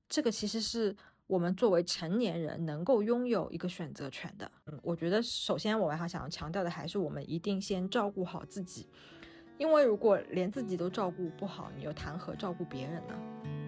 这个其实是我们作为成年人能够拥有一个选择权的。嗯，我觉得首先我还想要强调的还是我们一定先照顾好自己，因为如果连自己都照顾不好，你又谈何照顾别人呢？